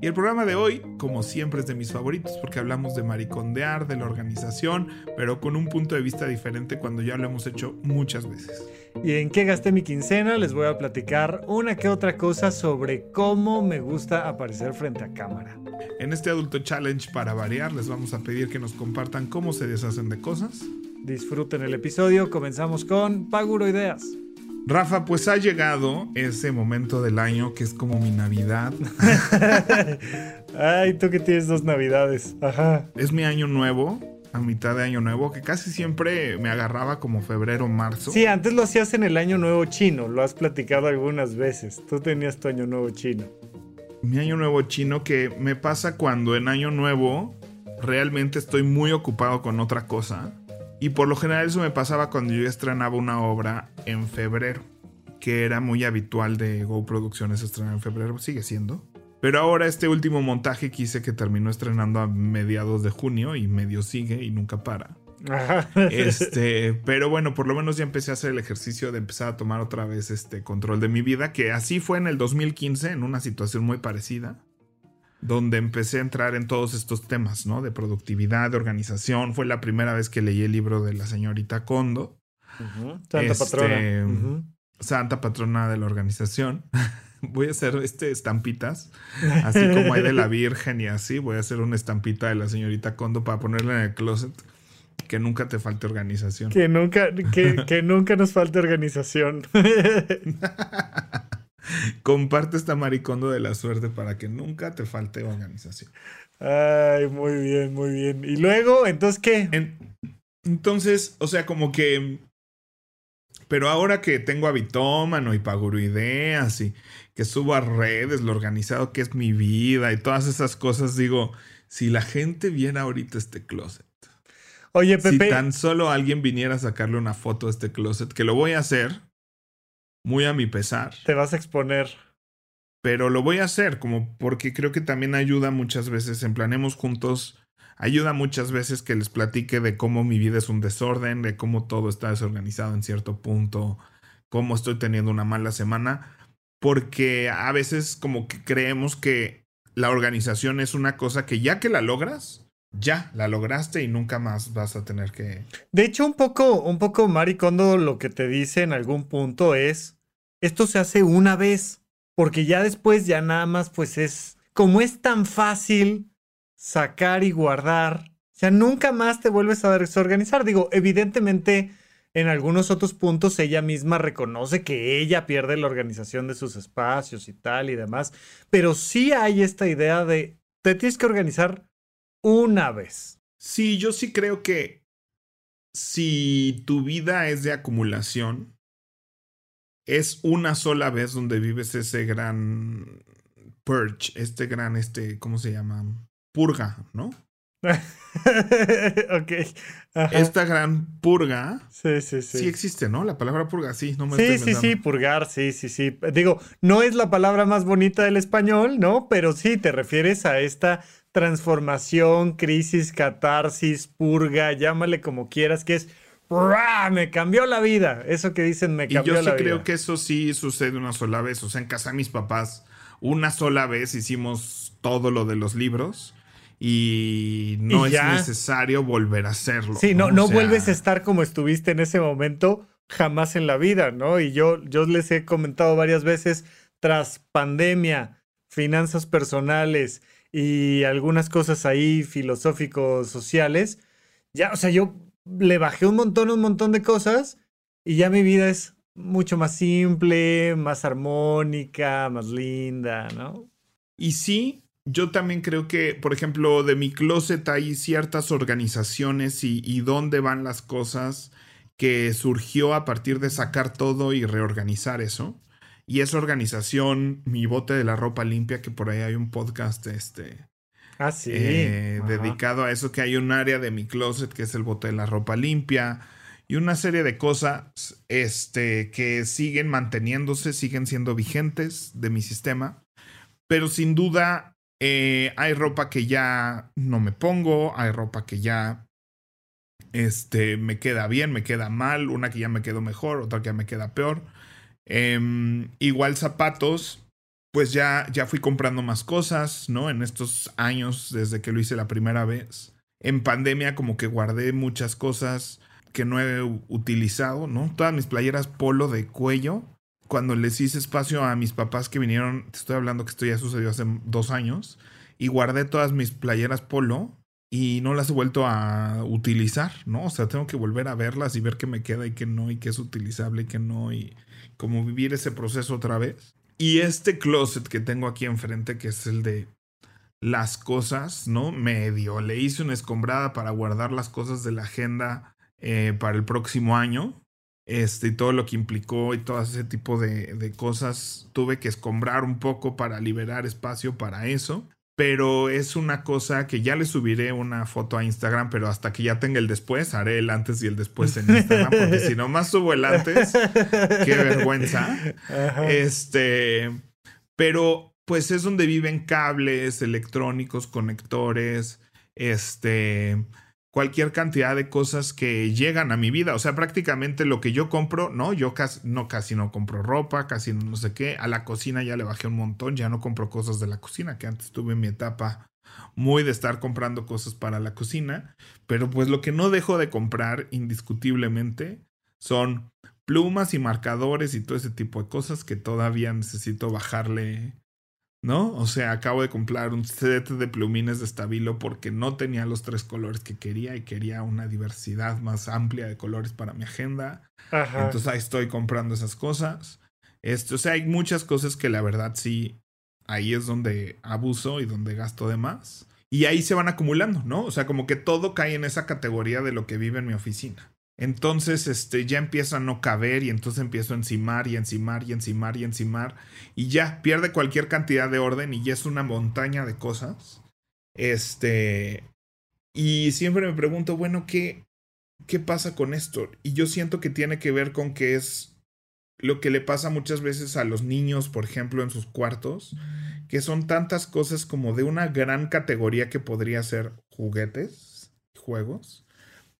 Y el programa de hoy, como siempre, es de mis favoritos porque hablamos de maricondear, de la organización, pero con un punto de vista diferente cuando ya lo hemos hecho muchas veces. ¿Y en qué gasté mi quincena? Les voy a platicar una que otra cosa sobre cómo me gusta aparecer frente a cámara. En este Adulto Challenge, para variar, les vamos a pedir que nos compartan cómo se deshacen de cosas. Disfruten el episodio, comenzamos con Paguro Ideas. Rafa, pues ha llegado ese momento del año que es como mi Navidad. Ay, tú que tienes dos Navidades. Ajá. Es mi año nuevo, a mitad de año nuevo, que casi siempre me agarraba como febrero, marzo. Sí, antes lo hacías en el año nuevo chino, lo has platicado algunas veces. Tú tenías tu año nuevo chino. Mi año nuevo chino que me pasa cuando en año nuevo realmente estoy muy ocupado con otra cosa y por lo general eso me pasaba cuando yo estrenaba una obra en febrero, que era muy habitual de Go Producciones estrenar en febrero, sigue siendo. Pero ahora este último montaje quise que terminó estrenando a mediados de junio y medio sigue y nunca para. Este, pero bueno, por lo menos ya empecé a hacer el ejercicio de empezar a tomar otra vez este control de mi vida, que así fue en el 2015 en una situación muy parecida donde empecé a entrar en todos estos temas, ¿no? De productividad, de organización. Fue la primera vez que leí el libro de la señorita Kondo. Santa este, patrona. Santa patrona de la organización. voy a hacer este estampitas, así como hay de la Virgen y así. Voy a hacer una estampita de la señorita Kondo para ponerla en el closet. Que nunca te falte organización. Que nunca, que, que nunca nos falte organización. Comparte esta maricondo de la suerte para que nunca te falte organización. Ay, muy bien, muy bien. ¿Y luego, entonces qué? entonces, o sea, como que. Pero ahora que tengo habitómano y paguro ideas y que subo a redes lo organizado que es mi vida y todas esas cosas, digo, si la gente viera ahorita este closet. Oye, Pepe. Si tan solo alguien viniera a sacarle una foto a este closet, que lo voy a hacer muy a mi pesar. Te vas a exponer. Pero lo voy a hacer, como porque creo que también ayuda muchas veces en Planemos Juntos. Ayuda muchas veces que les platique de cómo mi vida es un desorden, de cómo todo está desorganizado en cierto punto, cómo estoy teniendo una mala semana, porque a veces como que creemos que la organización es una cosa que ya que la logras, ya la lograste y nunca más vas a tener que. De hecho, un poco, un poco Maricondo lo que te dice en algún punto es: esto se hace una vez, porque ya después, ya nada más, pues es. Como es tan fácil sacar y guardar, ya nunca más te vuelves a desorganizar. Digo, evidentemente, en algunos otros puntos ella misma reconoce que ella pierde la organización de sus espacios y tal y demás, pero sí hay esta idea de te tienes que organizar una vez. Sí, yo sí creo que si tu vida es de acumulación, es una sola vez donde vives ese gran purge, este gran, este, ¿cómo se llama? Purga, ¿no? ok. Esta gran purga. Sí, sí, sí. Sí existe, ¿no? La palabra purga, sí, no me Sí, sí, sí, purgar, sí, sí, sí. Digo, no es la palabra más bonita del español, ¿no? Pero sí te refieres a esta transformación, crisis, catarsis, purga, llámale como quieras, que es me cambió la vida. Eso que dicen me cambió la vida. Y yo sí creo que eso sí sucede una sola vez. O sea, en casa de mis papás, una sola vez hicimos todo lo de los libros y no es necesario volver a hacerlo. Sí, no, no, vuelves a estar como estuviste en ese momento jamás en la vida, ¿no? Y yo, yo les he comentado varias veces, tras pandemia, finanzas personales, y algunas cosas ahí filosóficos, sociales. Ya, o sea, yo le bajé un montón, un montón de cosas y ya mi vida es mucho más simple, más armónica, más linda, ¿no? Y sí, yo también creo que, por ejemplo, de mi closet hay ciertas organizaciones y, y dónde van las cosas que surgió a partir de sacar todo y reorganizar eso. Y esa organización, mi bote de la ropa limpia, que por ahí hay un podcast este, Ah, sí. eh, dedicado a eso, que hay un área de mi closet que es el bote de la ropa limpia y una serie de cosas este, que siguen manteniéndose, siguen siendo vigentes de mi sistema, pero sin duda eh, hay ropa que ya no me pongo, hay ropa que ya este, me queda bien, me queda mal, una que ya me quedó mejor, otra que ya me queda peor. Em, igual zapatos, pues ya, ya fui comprando más cosas, ¿no? En estos años desde que lo hice la primera vez. En pandemia como que guardé muchas cosas que no he utilizado, ¿no? Todas mis playeras polo de cuello. Cuando les hice espacio a mis papás que vinieron, te estoy hablando que esto ya sucedió hace dos años, y guardé todas mis playeras polo y no las he vuelto a utilizar, ¿no? O sea, tengo que volver a verlas y ver qué me queda y qué no, y qué es utilizable y qué no, y como vivir ese proceso otra vez. Y este closet que tengo aquí enfrente, que es el de las cosas, ¿no? Medio. Le hice una escombrada para guardar las cosas de la agenda eh, para el próximo año. Este, y todo lo que implicó y todo ese tipo de, de cosas. Tuve que escombrar un poco para liberar espacio para eso. Pero es una cosa que ya le subiré una foto a Instagram, pero hasta que ya tenga el después, haré el antes y el después en Instagram, porque si nomás subo el antes, qué vergüenza. Ajá. Este, pero pues es donde viven cables electrónicos, conectores, este, cualquier cantidad de cosas que llegan a mi vida. O sea, prácticamente lo que yo compro, no, yo casi no, casi no compro ropa, casi no sé qué. A la cocina ya le bajé un montón, ya no compro cosas de la cocina, que antes tuve mi etapa muy de estar comprando cosas para la cocina. Pero pues lo que no dejo de comprar indiscutiblemente son plumas y marcadores y todo ese tipo de cosas que todavía necesito bajarle, ¿no? O sea, acabo de comprar un set de plumines de estabilo porque no tenía los tres colores que quería y quería una diversidad más amplia de colores para mi agenda. Ajá. Entonces ahí estoy comprando esas cosas. Este, o sea, hay muchas cosas que la verdad sí, ahí es donde abuso y donde gasto de más. Y ahí se van acumulando, ¿no? O sea, como que todo cae en esa categoría de lo que vive en mi oficina. Entonces, este, ya empieza a no caber y entonces empiezo a encimar y encimar y encimar y encimar y ya pierde cualquier cantidad de orden y ya es una montaña de cosas. Este, y siempre me pregunto, bueno, ¿qué, qué pasa con esto? Y yo siento que tiene que ver con que es lo que le pasa muchas veces a los niños, por ejemplo, en sus cuartos, que son tantas cosas como de una gran categoría que podría ser juguetes, juegos,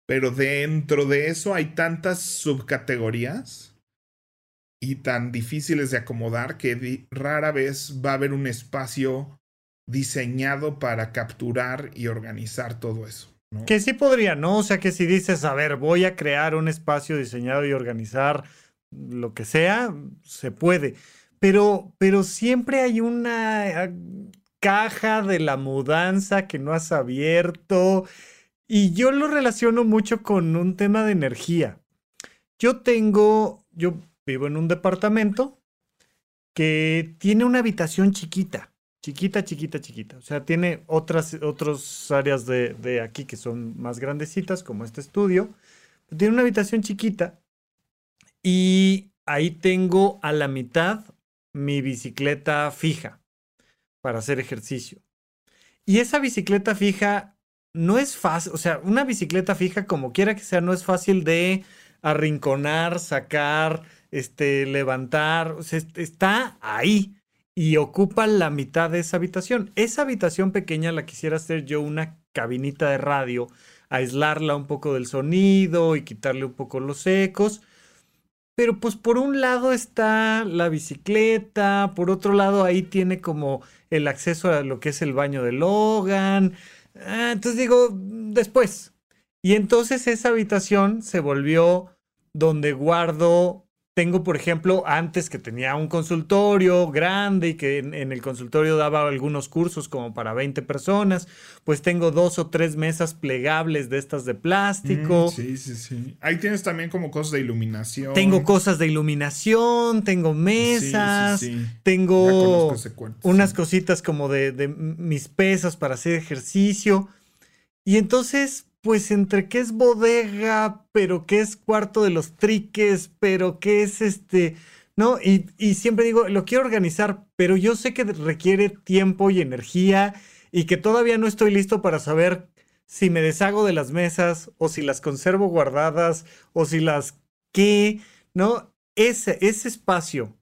pero dentro de eso hay tantas subcategorías y tan difíciles de acomodar que rara vez va a haber un espacio diseñado para capturar y organizar todo eso. Que sí podría, ¿no? O sea, que si dices, a ver, voy a crear un espacio diseñado y organizar lo que sea, se puede. Pero, pero siempre hay una ah, caja de la mudanza que no has abierto. Y yo lo relaciono mucho con un tema de energía. Yo tengo, yo vivo en un departamento que tiene una habitación chiquita. Chiquita, chiquita, chiquita. O sea, tiene otras, otras áreas de, de aquí que son más grandecitas, como este estudio. Tiene una habitación chiquita y ahí tengo a la mitad mi bicicleta fija para hacer ejercicio. Y esa bicicleta fija no es fácil, o sea, una bicicleta fija como quiera que sea, no es fácil de arrinconar, sacar, este, levantar, o sea, est- está ahí y ocupa la mitad de esa habitación. Esa habitación pequeña la quisiera hacer yo una cabinita de radio, aislarla un poco del sonido y quitarle un poco los ecos. Pero pues por un lado está la bicicleta, por otro lado ahí tiene como el acceso a lo que es el baño de Logan. Ah, entonces digo, "Mm, después. Y entonces esa habitación se volvió donde guardo, tengo por ejemplo, antes que tenía un consultorio grande y que en, en el consultorio daba algunos cursos como para 20 personas, pues tengo dos o tres mesas plegables de estas de plástico. Mm, sí, sí, sí. Ahí tienes también como cosas de iluminación. Tengo cosas de iluminación, tengo Sí, mesas, sí, sí. Ya tengo cuarto, unas sí. cositas como de, de mis pesas para hacer ejercicio. Y entonces, pues entre que es bodega, pero que es cuarto de los triques, pero que es este ¿no? Y, y siempre digo, lo quiero organizar, pero yo sé que requiere tiempo y energía y que todavía no estoy listo para saber si me deshago de las mesas o si las conservo guardadas o si las qué, ¿no? Ese, ese espacio.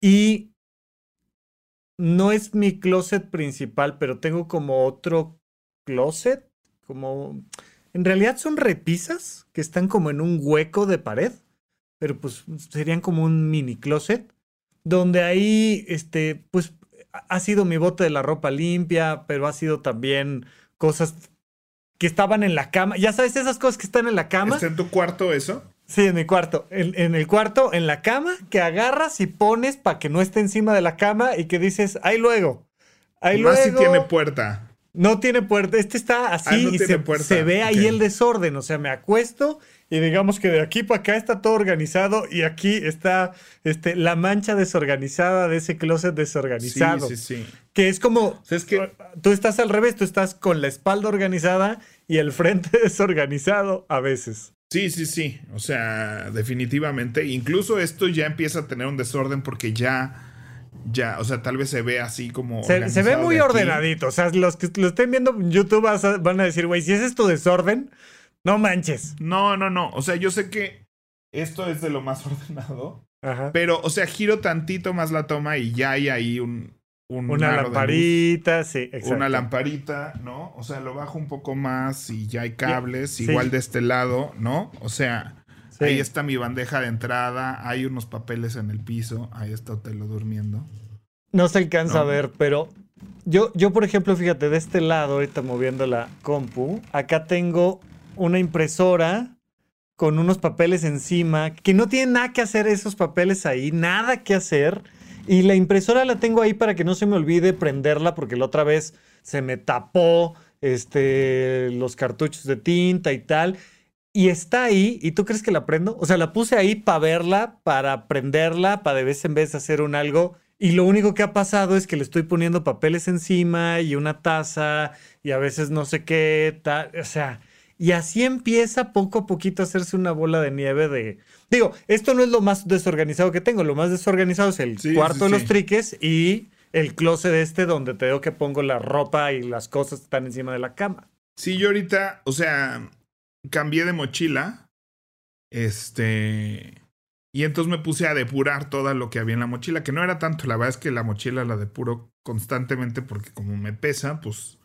Y no es mi closet principal, pero tengo como otro closet, como... En realidad son repisas que están como en un hueco de pared, pero pues serían como un mini closet, donde ahí, este, pues ha sido mi bote de la ropa limpia, pero ha sido también cosas que estaban en la cama. Ya sabes, esas cosas que están en la cama. ¿Está en tu cuarto eso? Sí, en mi cuarto. En, el cuarto, en la cama, que agarras y pones para que no esté encima de la cama y que dices, ahí luego. Ahí Más si tiene puerta. No tiene puerta. Este está así ah, y se, ve ahí el desorden. O sea, me acuesto y digamos que de aquí para acá está todo organizado y aquí está este, la mancha desorganizada de ese closet desorganizado. Sí, sí, sí. Que es como, es que tú estás al revés, tú estás con la espalda organizada y el frente desorganizado a veces. Sí, sí, sí. O sea, definitivamente. Incluso esto ya empieza a tener un desorden porque ya ya, o sea, tal vez se ve así como. Se, ve muy ordenadito. O sea, los que lo estén viendo en YouTube van a decir, güey, si ese es tu desorden, no manches. No, no, no. O sea, yo sé que esto es de lo más ordenado. Ajá. Pero, o sea, giro tantito más la toma y ya hay ahí un. una lamparita, sí, exacto. Una lamparita, ¿no? O sea, lo bajo un poco más y ya hay cables, igual de este lado, ¿no? O sea, ahí está mi bandeja de entrada, hay unos papeles en el piso, ahí está Otelo durmiendo. No se alcanza a ver, pero yo, yo, por ejemplo, fíjate, de este lado, ahorita moviendo la compu, acá tengo una impresora con unos papeles encima, que no tiene nada que hacer esos papeles ahí, nada que hacer. Y la impresora la tengo ahí para que no se me olvide prenderla, porque la otra vez se me tapó este, los cartuchos de tinta y tal. Y está ahí, ¿y tú crees que la prendo? O sea, la puse ahí para verla, para prenderla, para de vez en vez hacer un algo. Y lo único que ha pasado es que le estoy poniendo papeles encima y una taza y a veces no sé qué, tal. O sea, y así empieza poco a poquito a hacerse una bola de nieve de... Digo, esto no es lo más desorganizado que tengo, lo más desorganizado es el cuarto de los triques y el closet este donde te digo que pongo la ropa y las cosas que están encima de la cama. Sí, yo ahorita, o sea, cambié de mochila. Este... Y entonces me puse a depurar todo lo que había en la mochila, que no era tanto, la verdad es que la mochila la depuro constantemente porque como me pesa, pues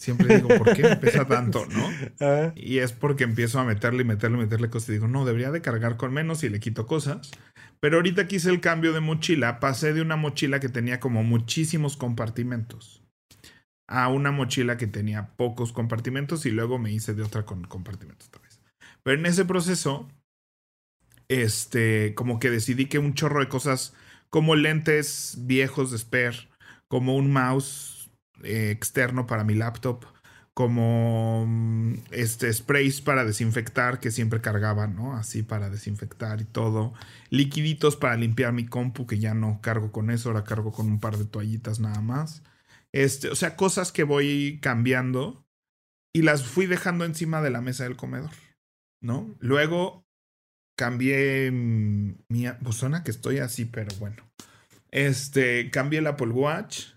Siempre digo, ¿por qué me pesa tanto, no? Ah. Y es porque empiezo a meterle y meterle y meterle cosas y digo, no, debería de cargar con menos y le quito cosas. Pero ahorita que hice el cambio de mochila, pasé de una mochila que tenía como muchísimos compartimentos a una mochila que tenía pocos compartimentos y luego me hice de otra con compartimentos otra vez. Pero en ese proceso, este, como que decidí que un chorro de cosas como lentes viejos de spare, como un mouse eh, externo para mi laptop, como mm, este, sprays para desinfectar que siempre cargaba, ¿no? Así para desinfectar y todo. Liquiditos para limpiar mi compu, que ya no cargo con eso, ahora cargo con un par de toallitas nada más. Este, o sea, cosas que voy cambiando y las fui dejando encima de la mesa del comedor, ¿no? Luego cambié mi, pues suena que estoy así, pero bueno. Este, cambié el Apple Watch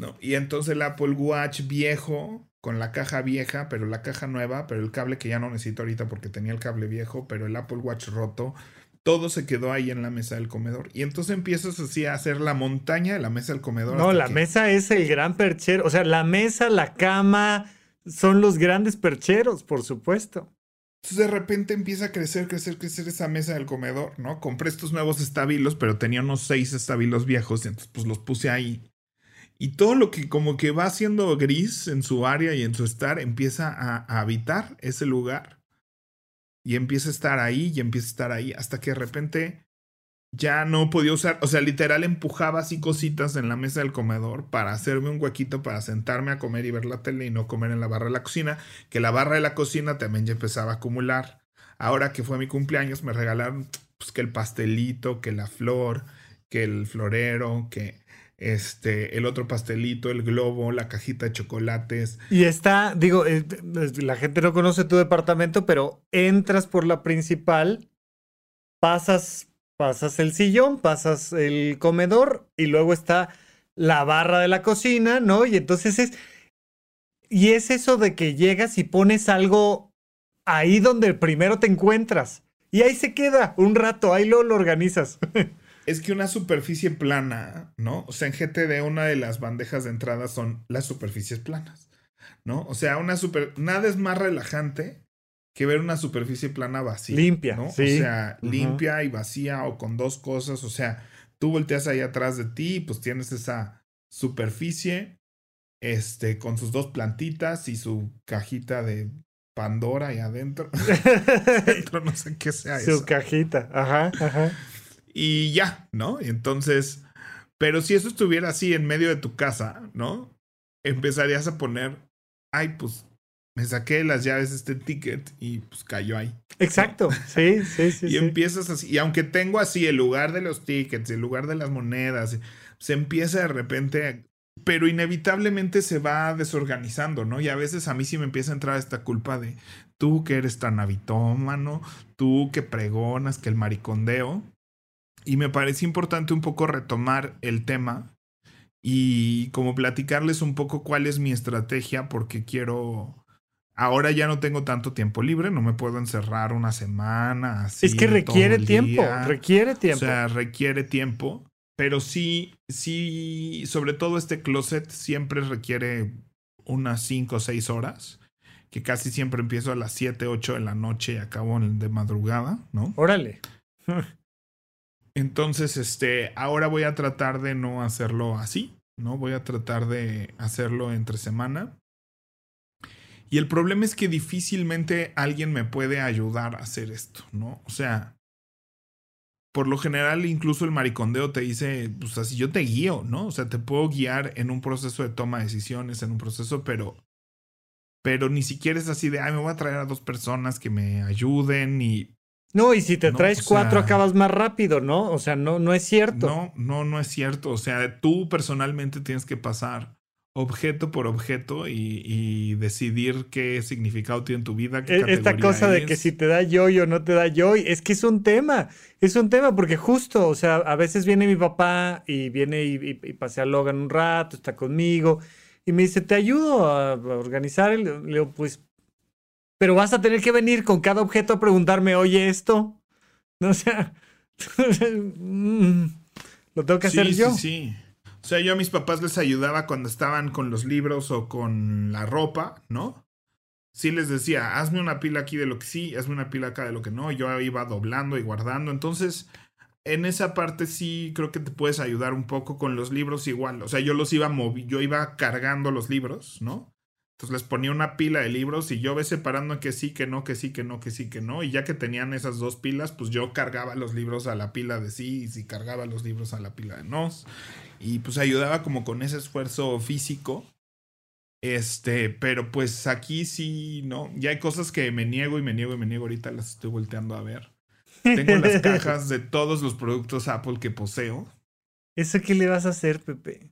¿no? Y entonces el Apple Watch viejo, con la caja vieja, pero la caja nueva, pero el cable que ya no necesito ahorita porque tenía el cable viejo, pero el Apple Watch roto, todo se quedó ahí en la mesa del comedor. Y entonces empiezas así a hacer la montaña de la mesa del comedor. No, la mesa es el gran perchero. O sea, la mesa, la cama, son los grandes percheros, por supuesto. Entonces de repente empieza a crecer, crecer, crecer esa mesa del comedor, ¿no? Compré estos nuevos estabilos, pero tenía unos seis estabilos viejos, y entonces pues los puse ahí. Y todo lo que como que va siendo gris en su área y en su estar empieza a, habitar ese lugar. Y empieza a estar ahí y empieza a estar ahí hasta que de repente ya no podía usar, o sea, literal empujaba así cositas en la mesa del comedor para hacerme un huequito para sentarme a comer y ver la tele y no comer en la barra de la cocina, que la barra de la cocina también ya empezaba a acumular. Ahora que fue mi cumpleaños me regalaron pues que el pastelito, que la flor, que el florero, que este, el otro pastelito, el globo, la cajita de chocolates. Y está, digo, eh, la gente no conoce tu departamento, pero entras por la principal, pasas pasas el sillón, pasas el comedor y luego está la barra de la cocina, ¿no? Y entonces es... Y es eso de que llegas y pones algo ahí donde primero te encuentras. Y ahí se queda un rato, ahí lo, lo organizas. Es que una superficie plana, ¿no? O sea, en GTD una de las bandejas de entrada son las superficies planas, ¿no? O sea, una super... Nada es más relajante que ver una superficie plana vacía. Limpia, ¿no? sí. O sea, limpia y vacía o con dos cosas. O sea, tú volteas ahí atrás de ti y pues tienes esa superficie, este, con sus dos plantitas y su cajita de Pandora ahí adentro. adentro no sé qué sea Su eso. cajita, ajá, ajá. Y ya, ¿no? Entonces, pero si eso estuviera así en medio de tu casa, ¿no? Empezarías a poner, ay, pues me saqué las llaves de este ticket y pues cayó ahí. Exacto, sí, sí, sí. y sí. empiezas así, y aunque tengo así el lugar de los tickets, el lugar de las monedas, se empieza de repente, pero inevitablemente se va desorganizando, ¿no? Y a veces a mí sí me empieza a entrar esta culpa de tú que eres tan habitómano, tú que pregonas, que el maricondeo. Y me parece importante un poco retomar el tema y como platicarles un poco cuál es mi estrategia porque quiero... Ahora ya no tengo tanto tiempo libre, no me puedo encerrar una semana. Así, es que requiere tiempo, requiere tiempo. O sea, requiere tiempo, pero sí, sí, sobre todo este closet siempre requiere unas 5 o 6 horas, que casi siempre empiezo a las 7, 8 de la noche y acabo de madrugada, ¿no? Órale. Entonces, este, ahora voy a tratar de no hacerlo así, ¿no? Voy a tratar de hacerlo entre semana. Y el problema es que difícilmente alguien me puede ayudar a hacer esto, ¿no? O sea, por lo general incluso el maricondeo te dice, pues así yo te guío, ¿no? O sea, te puedo guiar en un proceso de toma de decisiones, en un proceso, pero pero ni siquiera es así de, ay, me voy a traer a dos personas que me ayuden y No, y si te No, traes cuatro sea- acabas más rápido, ¿no? O sea, no, no es cierto. No, no, no es cierto. O sea, tú personalmente tienes que pasar objeto por objeto y, y decidir qué significado tiene en tu vida. Qué E- Esta cosa de que es. si te da yoy o no te da yoy, es que es un tema, es un tema, porque justo, o sea, a veces viene mi papá y viene y, y- y pasea a Logan un rato, está conmigo, y me dice, te ayudo a, organizar, el... le digo, pues, pero vas a tener que venir con cada objeto a preguntarme, oye, esto, no, o sea, mm, lo tengo que hacer yo. Sí, sí. O sea, yo a mis papás les ayudaba cuando estaban con los libros o con la ropa, ¿no? Sí les decía, hazme una pila aquí de lo que sí, hazme una pila acá de lo que no. Yo iba doblando y guardando. Entonces, en esa parte sí creo que te puedes ayudar un poco con los libros igual. O sea, yo los iba movi yo iba cargando los libros, ¿no? Entonces les ponía una pila de libros y yo ve separando que sí, que no, que sí, que no, que sí, que no. Y ya que tenían esas dos pilas, pues yo cargaba los libros a la pila de sí y si cargaba los libros a la pila de no. Y pues ayudaba como con ese esfuerzo físico. Este, pero pues aquí sí, ¿no? Ya hay cosas que me niego y me niego y me niego. Ahorita las estoy volteando a ver. Tengo las cajas de todos los productos Apple que poseo. ¿Eso qué le vas a hacer, Pepe?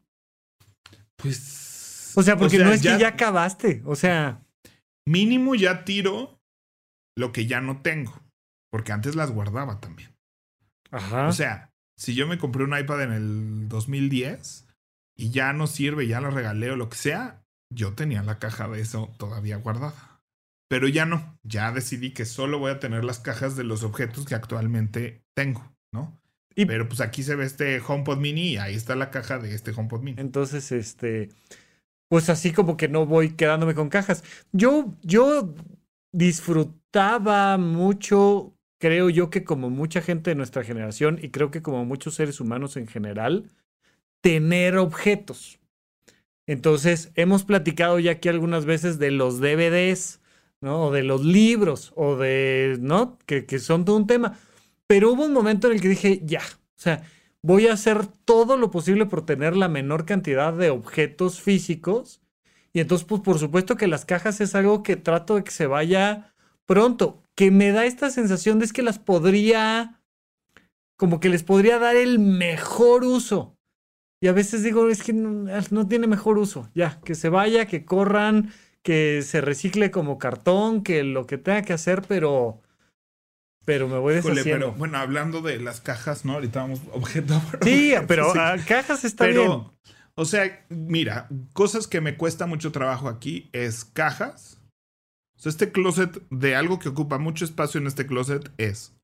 Pues. O sea, porque sea, no es ya- que ya acabaste, o sea, Mínimo ya tiro lo que ya no tengo. Porque antes las guardaba también. ajá. O sea, si yo me compré un iPad en el 2010 y ya no sirve, ya lo regalé o lo que sea, yo tenía la caja de eso todavía guardada. Pero ya no, ya decidí que solo voy a tener las cajas de los objetos que actualmente tengo, ¿no? Y- Pero pues aquí se ve este HomePod mini y ahí está la caja de este HomePod mini. Entonces, este, pues así como que no voy quedándome con cajas. Yo, yo disfrutaba mucho, creo yo que como mucha gente de nuestra generación y creo que como muchos seres humanos en general, tener objetos. Entonces, hemos platicado ya aquí algunas veces de los DVDs, ¿no? O de los libros, o de, ¿no? Que, que son todo un tema. Pero hubo un momento en el que dije, ya, o sea, voy a hacer todo lo posible por tener la menor cantidad de objetos físicos. Y entonces, pues por supuesto que las cajas es algo que trato de que se vaya pronto, que me da esta sensación de es que las podría, como que les podría dar el mejor uso. Y a veces digo, es que no, no tiene mejor uso. Ya, que se vaya, que corran, que se recicle como cartón, que lo que tenga que hacer, pero pero me voy Híjole, deshaciendo. pero bueno, hablando de las cajas, ¿no? Ahorita vamos objeto por sí, objeto, pero sí. cajas está Pero, bien. o sea, mira, cosas que me cuesta mucho trabajo aquí es cajas. O sea, este closet de algo que ocupa mucho espacio en este closet es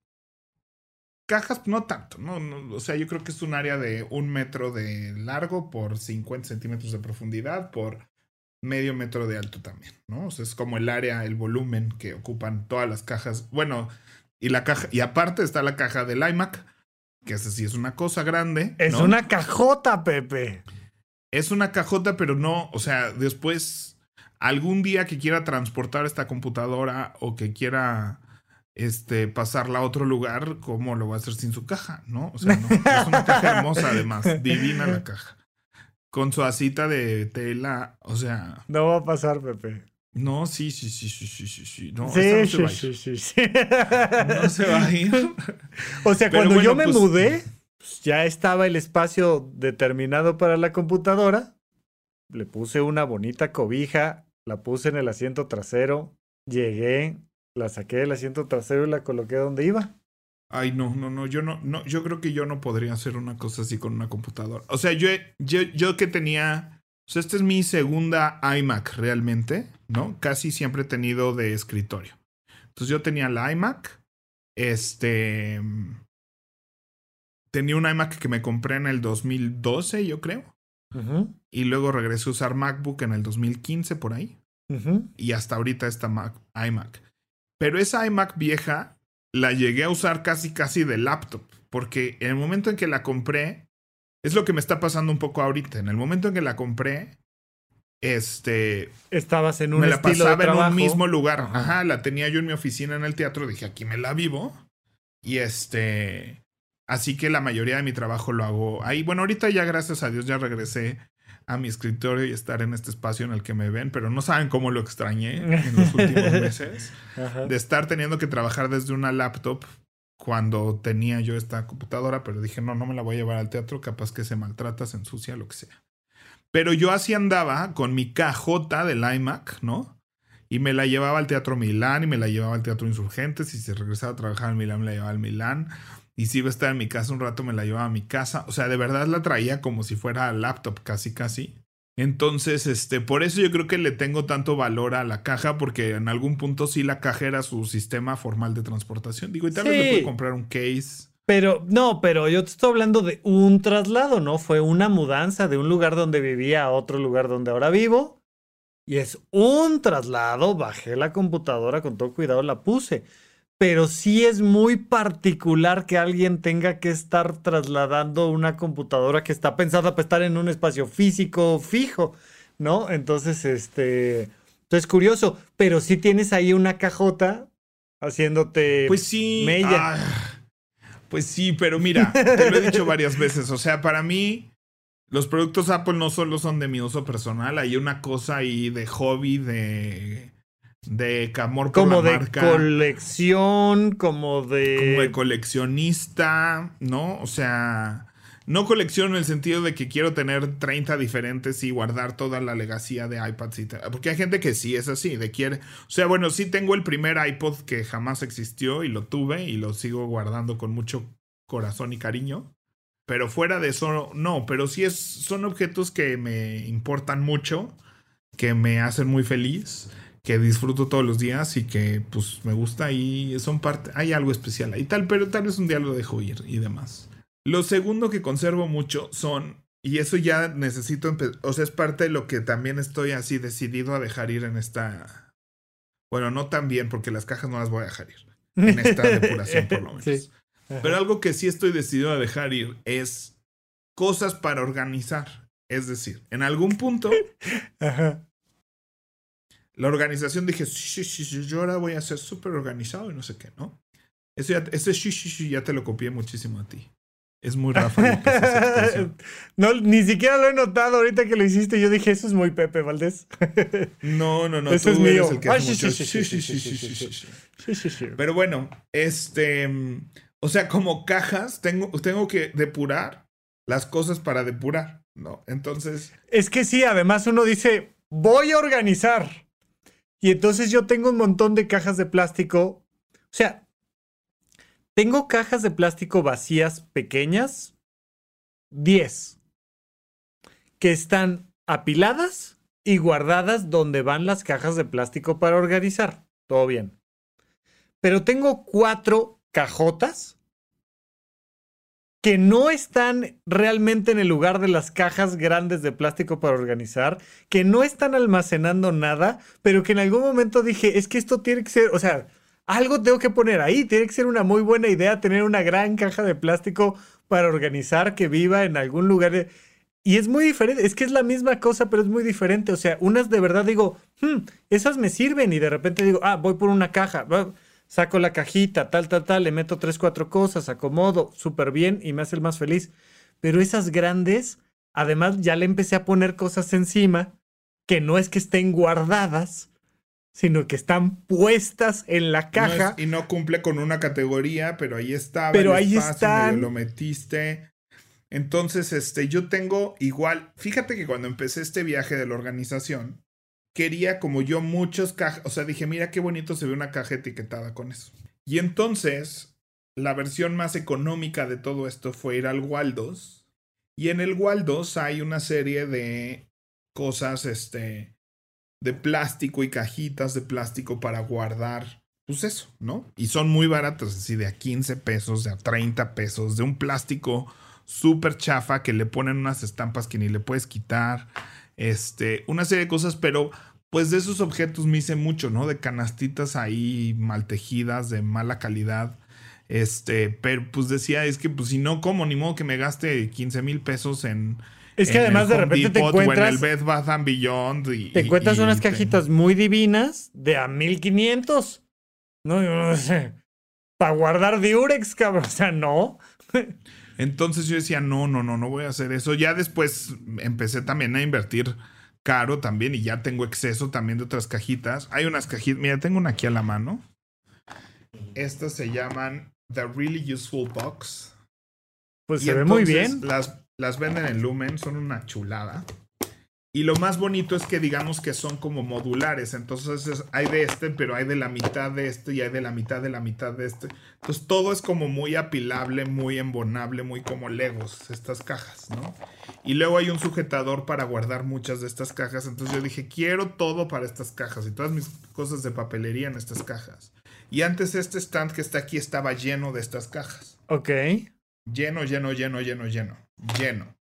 cajas, no tanto, no, no, o sea, yo creo que es un área de un metro de largo por 50 centímetros de profundidad por medio metro de alto también, ¿no? O sea, es como el área, el volumen que ocupan todas las cajas. Bueno, y la caja, y aparte está la caja del iMac, que esa sí es una cosa grande. Es ¿no? una cajota, Pepe. Es una cajota, pero no, o sea, después, algún día que quiera transportar esta computadora o que quiera este, pasarla a otro lugar, ¿cómo lo va a hacer sin su caja? ¿No? O sea, no, es una caja hermosa además, divina la caja. Con su asita de tela, o sea, No va a pasar, Pepe. No, sí, sí, sí, sí, sí, sí, sí. No, sí, no se va a ir. sí, sí, sí. No se va a ir. O sea, Pero cuando bueno, yo me pues- mudé, pues, ya estaba el espacio determinado para la computadora. Le puse una bonita cobija, la puse en el asiento trasero, llegué, la saqué del asiento trasero y la coloqué donde iba. Ay, no, no, no, yo no, no, yo creo que yo no podría hacer una cosa así con una computadora. O sea, yo, yo, yo que tenía, o sea, esta es mi segunda iMac realmente, ¿no? Casi siempre he tenido de escritorio. Entonces yo tenía la iMac, este, tenía un iMac que me compré en el 2012, yo creo, y luego regresé a usar MacBook en el 2015 por ahí y hasta ahorita esta Mac, iMac. Pero esa iMac vieja la llegué a usar casi casi de laptop, porque en el momento en que la compré, es lo que me está pasando un poco ahorita. En el momento en que la compré, este, Estabas en un me la estilo de pasaba en un mismo lugar. Ajá. Ajá, la tenía yo en mi oficina en el teatro, dije, aquí me la vivo. Y este, así que la mayoría de mi trabajo lo hago ahí. Bueno, ahorita ya gracias a Dios ya regresé a mi escritorio y estar en este espacio en el que me ven, pero no saben cómo lo extrañé en los últimos meses Ajá. de estar teniendo que trabajar desde una laptop cuando tenía yo esta computadora, pero dije, no, no me la voy a llevar al teatro, capaz que se maltrata, se ensucia, lo que sea. Pero yo así andaba con mi cajota del iMac, ¿no? Y me la llevaba al Teatro Milán y me la llevaba al Teatro Insurgentes y si regresaba a trabajar en Milán me la llevaba al Milán. Y si iba a estar en mi casa un rato me la llevaba a mi casa. O sea, de verdad la traía como si fuera laptop, casi, casi. Entonces, este, por eso yo creo que le tengo tanto valor a la caja, porque en algún punto sí la caja era su sistema formal de transportación. Digo, y tal vez Sí. le puedo comprar un case. Pero, no, pero yo te estoy hablando de un traslado, ¿no? Fue una mudanza de un lugar donde vivía a otro lugar donde ahora vivo. Y es un traslado, bajé la computadora con todo cuidado, la puse. Pero sí es muy particular que alguien tenga que estar trasladando una computadora que está pensada para estar en un espacio físico fijo, ¿no? Entonces, este, es curioso, pero sí tienes ahí una cajota haciéndote Pues sí. mella. ah, pues sí, pero mira, te lo he dicho varias veces. O sea, para mí, los productos Apple no solo son de mi uso personal, hay una cosa ahí de hobby, de. de amor por como la de marca. colección, como de... como de coleccionista, ¿no? O sea, no colecciono en el sentido de que quiero tener 30 diferentes y guardar toda la legacía de iPads. Y porque hay gente que sí es así, de quiere... O sea, bueno, sí tengo el primer iPod que jamás existió y lo tuve y lo sigo guardando con mucho corazón y cariño. Pero fuera de eso, no, pero sí es, son objetos que me importan mucho, que me hacen muy feliz, que disfruto todos los días y que pues me gusta y son parte, hay algo especial ahí tal, pero tal vez un día lo dejo ir y demás. Lo segundo que conservo mucho son, y eso ya necesito, o sea, es parte de lo que también estoy así decidido a dejar ir en esta, bueno, no tan bien porque las cajas no las voy a dejar ir, en esta depuración por lo menos. Sí. Pero algo que sí estoy decidido a dejar ir es cosas para organizar. Es decir, en algún punto Ajá. la organización dije, sí, sí, sí, yo ahora voy a ser súper organizado y no sé qué, ¿no? Eso ya, ese sí, sí, sí, ya te lo copié muchísimo a ti. Es muy Rafa no, ni siquiera lo he notado ahorita que lo hiciste. Yo dije, eso es muy Pepe Valdés. No, no, no, Eso es mío. Pero bueno, este, o sea, como cajas, tengo, tengo que depurar las cosas para depurar, ¿no? Entonces, Es que sí, además uno dice, voy a organizar. Y entonces yo tengo un montón de cajas de plástico. O sea, Tengo cajas de plástico vacías pequeñas, 10, que están apiladas y guardadas donde van las cajas de plástico para organizar. Todo bien. Pero tengo cuatro cajotas que no están realmente en el lugar de las cajas grandes de plástico para organizar, que no están almacenando nada, pero que en algún momento dije, es que esto tiene que ser, o sea, algo tengo que poner ahí, tiene que ser una muy buena idea tener una gran caja de plástico para organizar que viva en algún lugar. Y es muy diferente, es que es la misma cosa, pero es muy diferente. O sea, unas de verdad digo, hmm, esas me sirven y de repente digo, ah, voy por una caja saco la cajita, tal, tal, tal, le meto tres, cuatro cosas, acomodo súper bien y me hace el más feliz. Pero esas grandes, además ya le empecé a poner cosas encima que no es que estén guardadas, sino que están puestas en la caja. y no cumple con una categoría, pero ahí está. Pero ahí está. Lo metiste. Entonces, este, yo tengo igual. Fíjate que cuando empecé este viaje de la organización, quería como yo muchos cajas, o sea, dije, mira qué bonito se ve una caja etiquetada con eso. Y entonces, la versión más económica de todo esto fue ir al Waldos. Y en el Waldos hay una serie de cosas, este, de plástico y cajitas de plástico para guardar, pues eso, ¿no? Y son muy baratas, así de a 15 pesos, de a 30 pesos, de un plástico súper chafa que le ponen unas estampas que ni le puedes quitar este, una serie de cosas, pero pues de esos objetos me hice mucho, ¿no? De canastitas ahí mal tejidas, de mala calidad. Este, pero pues decía, es que pues si no, como Ni modo que me gaste 15 mil pesos en... Es que además de repente te encuentras... en el Bed Bath and Beyond. Y, te encuentras unas cajitas muy divinas de a 1500. No, no sé. Para guardar Diurex, cabrón. O sea, no. Entonces yo decía, no, no, no, no voy a hacer eso. Ya después empecé también a invertir caro también y ya tengo exceso también de otras cajitas. Hay unas cajitas, mira, tengo una aquí a la mano. Estas se llaman The Really Useful Box. Pues se ve muy bien. Las, las venden en Lumen, son una chulada. Y lo más bonito es que digamos que son como modulares. Entonces hay de este, pero hay de la mitad de este y hay de la mitad de la mitad de este. Entonces todo es como muy apilable, muy embonable, muy como Legos, estas cajas, ¿no? Y luego hay un sujetador para guardar muchas de estas cajas. Entonces yo dije, quiero todo para estas cajas y todas mis cosas de papelería en estas cajas. Y antes este stand que está aquí estaba lleno de estas cajas. Ok. Lleno, lleno, lleno, lleno, lleno. Lleno.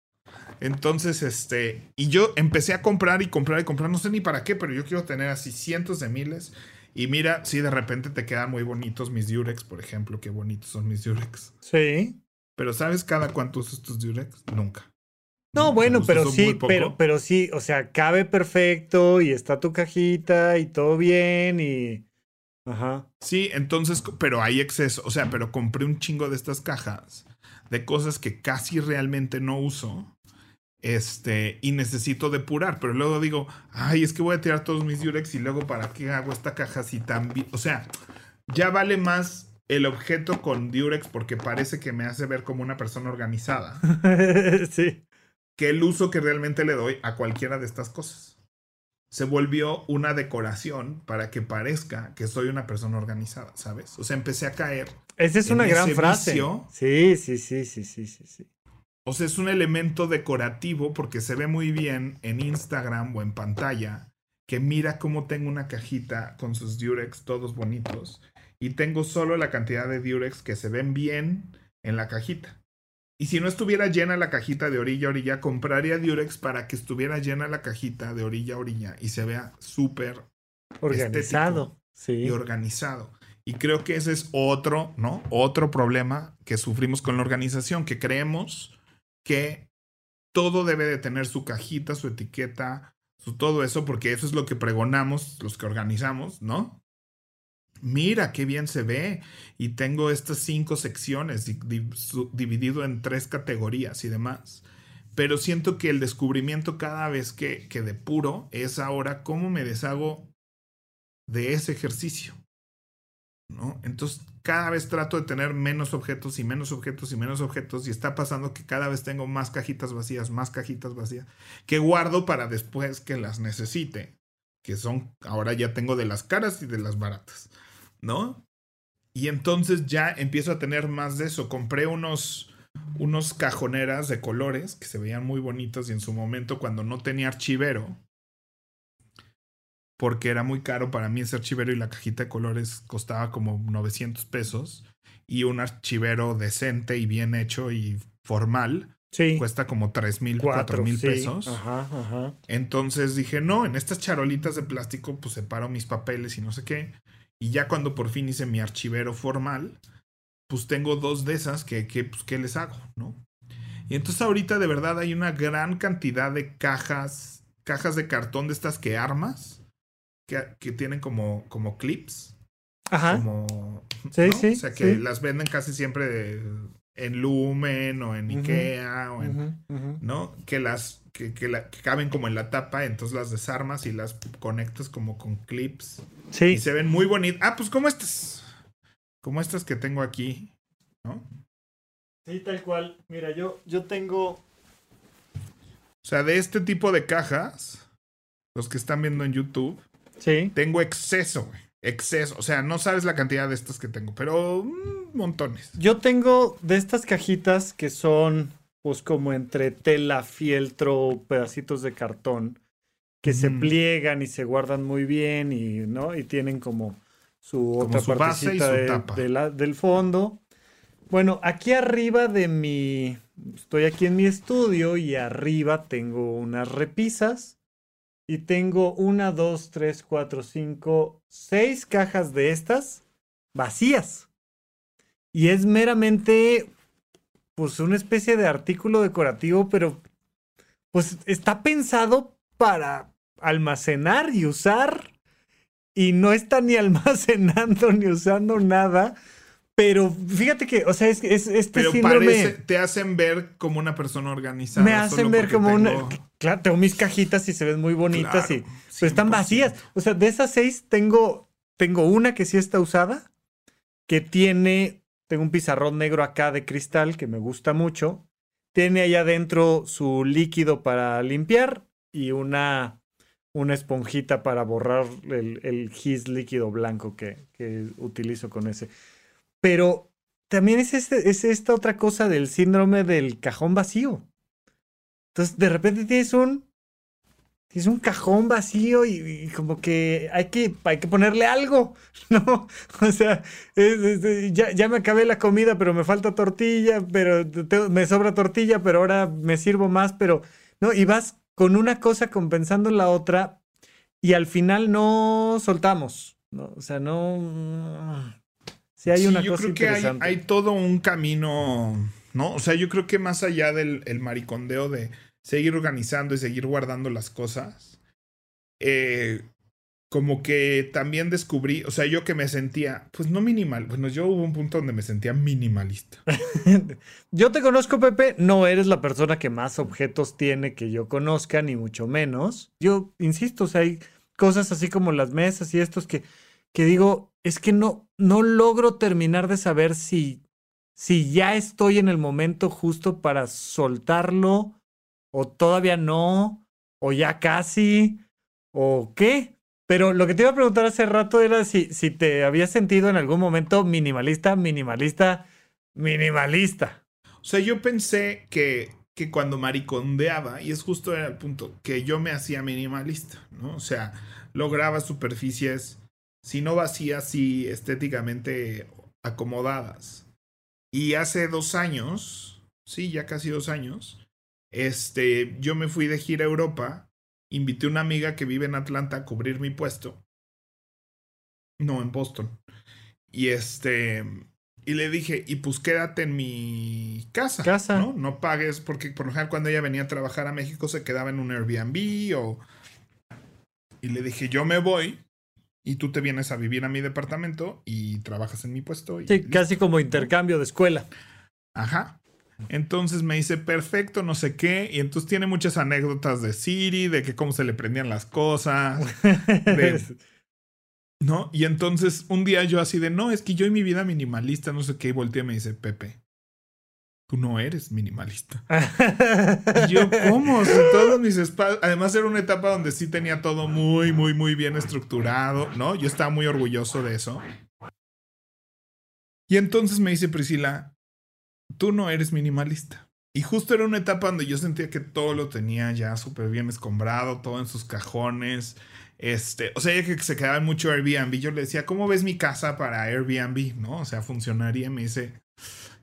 Entonces, este, y yo empecé a comprar y comprar y comprar, no sé ni para qué, pero yo quiero tener así cientos de miles. Y mira, si de repente te quedan muy bonitos mis Durex, por ejemplo, qué bonitos son mis Durex. Sí. Pero ¿sabes cada cuánto usas tus Durex? Nunca. No, bueno, pero sí, pero, pero sí, o sea, cabe perfecto y está tu cajita y todo bien y... Ajá. Sí, entonces, pero hay exceso, o sea, pero compré un chingo de estas cajas de cosas que casi realmente no uso este, y necesito depurar, pero luego digo, ay, es que voy a tirar todos mis Durex y luego para qué hago esta caja así tan O sea, ya vale más el objeto con Durex porque parece que me hace ver como una persona organizada. sí. Que el uso que realmente le doy a cualquiera de estas cosas. Se volvió una decoración para que parezca que soy una persona organizada, ¿sabes? O sea, empecé a caer. Esa es una gran frase. Sí, sí, sí, sí, sí, sí, sí. O sea, es un elemento decorativo porque se ve muy bien en Instagram o en pantalla que mira cómo tengo una cajita con sus Durex todos bonitos y tengo solo la cantidad de Durex que se ven bien en la cajita. Y si no estuviera llena la cajita de orilla a orilla, compraría Durex para que estuviera llena la cajita de orilla a orilla y se vea súper organizado sí. y organizado. Y creo que ese es otro, ¿no? Otro problema que sufrimos con la organización, que creemos que todo debe de tener su cajita, su etiqueta, su todo eso, porque eso es lo que pregonamos los que organizamos, ¿no? Mira qué bien se ve. Y tengo estas cinco secciones dividido en tres categorías y demás. Pero siento que el descubrimiento cada vez que, que depuro es ahora cómo me deshago de ese ejercicio. ¿No? Entonces cada vez trato de tener menos objetos y menos objetos y menos objetos y está pasando que cada vez tengo más cajitas vacías, más cajitas vacías que guardo para después que las necesite, que son ahora ya tengo de las caras y de las baratas, ¿no? y entonces ya empiezo a tener más de eso. Compré unos, unos cajoneras de colores que se veían muy bonitos y en su momento cuando no tenía archivero, porque era muy caro para mí ese archivero y la cajita de colores costaba como 900 pesos y un archivero decente y bien hecho y formal Sí. cuesta como 3 mil, 4 mil sí. pesos. Ajá, ajá. Entonces dije, no, en estas charolitas de plástico pues separo mis papeles y no sé qué. Y ya cuando por fin hice mi archivero formal, pues tengo dos de esas que, que pues, ¿qué les hago? ¿No? Y entonces ahorita de verdad hay una gran cantidad de cajas, cajas de cartón de estas que armas, que, que tienen como, como clips. Ajá. Como, Sí, ¿no? sí, O sea que sí. las venden casi siempre de- en Lumen o en Ikea o en. ¿no? Que las que, que la- que caben como en la tapa, entonces las desarmas y las conectas como con clips y Sí. se ven muy bonitas. Ah, pues como estas, como estas que tengo aquí, ¿no? Sí, tal cual. Mira, yo, yo tengo. O sea, de este tipo de cajas, los que están viendo en YouTube, Sí. tengo exceso, güey. Exceso. O sea, no sabes la cantidad de estas que tengo, pero mm, montones. Yo tengo de estas cajitas que son, pues, como entre tela, fieltro, pedacitos de cartón, que se Ujú. pliegan y se guardan muy bien y, ¿no? Y tienen como su Como otra su base y partecita su de- tapa. de la- del fondo. Bueno, aquí arriba de mi, estoy aquí en mi estudio y arriba tengo unas repisas y tengo una, dos, tres, cuatro, cinco, seis cajas de estas vacías. Y es meramente, pues, una especie de artículo decorativo, pero, pues, está pensado para almacenar y usar. Y no está ni almacenando ni usando nada. Pero fíjate que, o sea, es, es este Pero síndrome parece, te hacen ver como una persona organizada. me hacen ver como tengo- una. Claro, tengo mis cajitas y se ven muy bonitas Claro, y. Pero están 100%. vacías. O sea, de esas seis tengo, tengo una que sí está usada, que tiene, tengo un pizarrón negro acá de cristal que me gusta mucho. Tiene allá adentro su líquido para limpiar y una, una esponjita para borrar el, el gis líquido blanco que, que utilizo con ese. Pero también es, este, es esta otra cosa del síndrome del cajón vacío. Entonces, de repente tienes un, tienes un cajón vacío y, como que hay, que hay que ponerle algo, ¿no? O sea, ya, ya me acabé la comida, pero me falta tortilla, pero me sobra tortilla, pero ahora me sirvo más, pero, ¿no? Y vas con una cosa compensando la otra y al final no soltamos, ¿no? O sea, no... Sí hay Sí, una yo cosa creo que hay, hay todo un camino, ¿no? O sea, yo creo que más allá del el maricondeo de seguir organizando y seguir guardando las cosas, eh, como que también descubrí, o sea, yo que me sentía, pues no minimal, bueno, yo hubo un punto donde me sentía minimalista. Yo te conozco, Pepe, no eres la persona que más objetos tiene que yo conozca, ni mucho menos. Yo insisto, o sea, hay cosas así como las mesas y estos que, que digo, es que no, no logro terminar de saber si, si ya estoy en el momento justo para soltarlo, o todavía no, o ya casi, o qué. Pero lo que te iba a preguntar hace rato era si, si te habías sentido en algún momento minimalista, minimalista, minimalista. O sea, yo pensé que, que cuando maricondeaba, y es justo era el punto, que yo me hacía minimalista, ¿no? O sea, lograba superficies, si no vacías, sí estéticamente acomodadas. Y hace dos años, sí, ya casi dos años, este, yo me fui de gira a Europa, invité a una amiga que vive en Atlanta a cubrir mi puesto. No, en Boston. Y este, y le dije, y pues quédate en mi casa. Casa. ¿no? No pagues, porque por lo general cuando ella venía a trabajar a México se quedaba en un Airbnb o... Y le dije, yo me voy y tú te vienes a vivir a mi departamento y trabajas en mi puesto. Y Sí, listo". casi como intercambio de escuela. Ajá. Entonces me dice, perfecto, no sé qué. Y entonces tiene muchas anécdotas de Siri, de que cómo se le prendían las cosas. De- ¿No? Y entonces un día yo así de, no, es que yo en mi vida minimalista, no sé qué, y volteé y me dice, Pepe, tú no eres minimalista. Y yo, ¿cómo? Si todos mis espacios, además era una etapa donde sí tenía todo muy, muy, muy bien estructurado, ¿no? Yo estaba muy orgulloso de eso. Y entonces me dice Priscila, tú no eres minimalista. Y justo era una etapa donde yo sentía que todo lo tenía ya súper bien escombrado, todo en sus cajones. Este, o sea, que se quedaba mucho Airbnb. Yo le decía, ¿cómo ves mi casa para Airbnb? ¿No? O sea, funcionaría. Y me dice,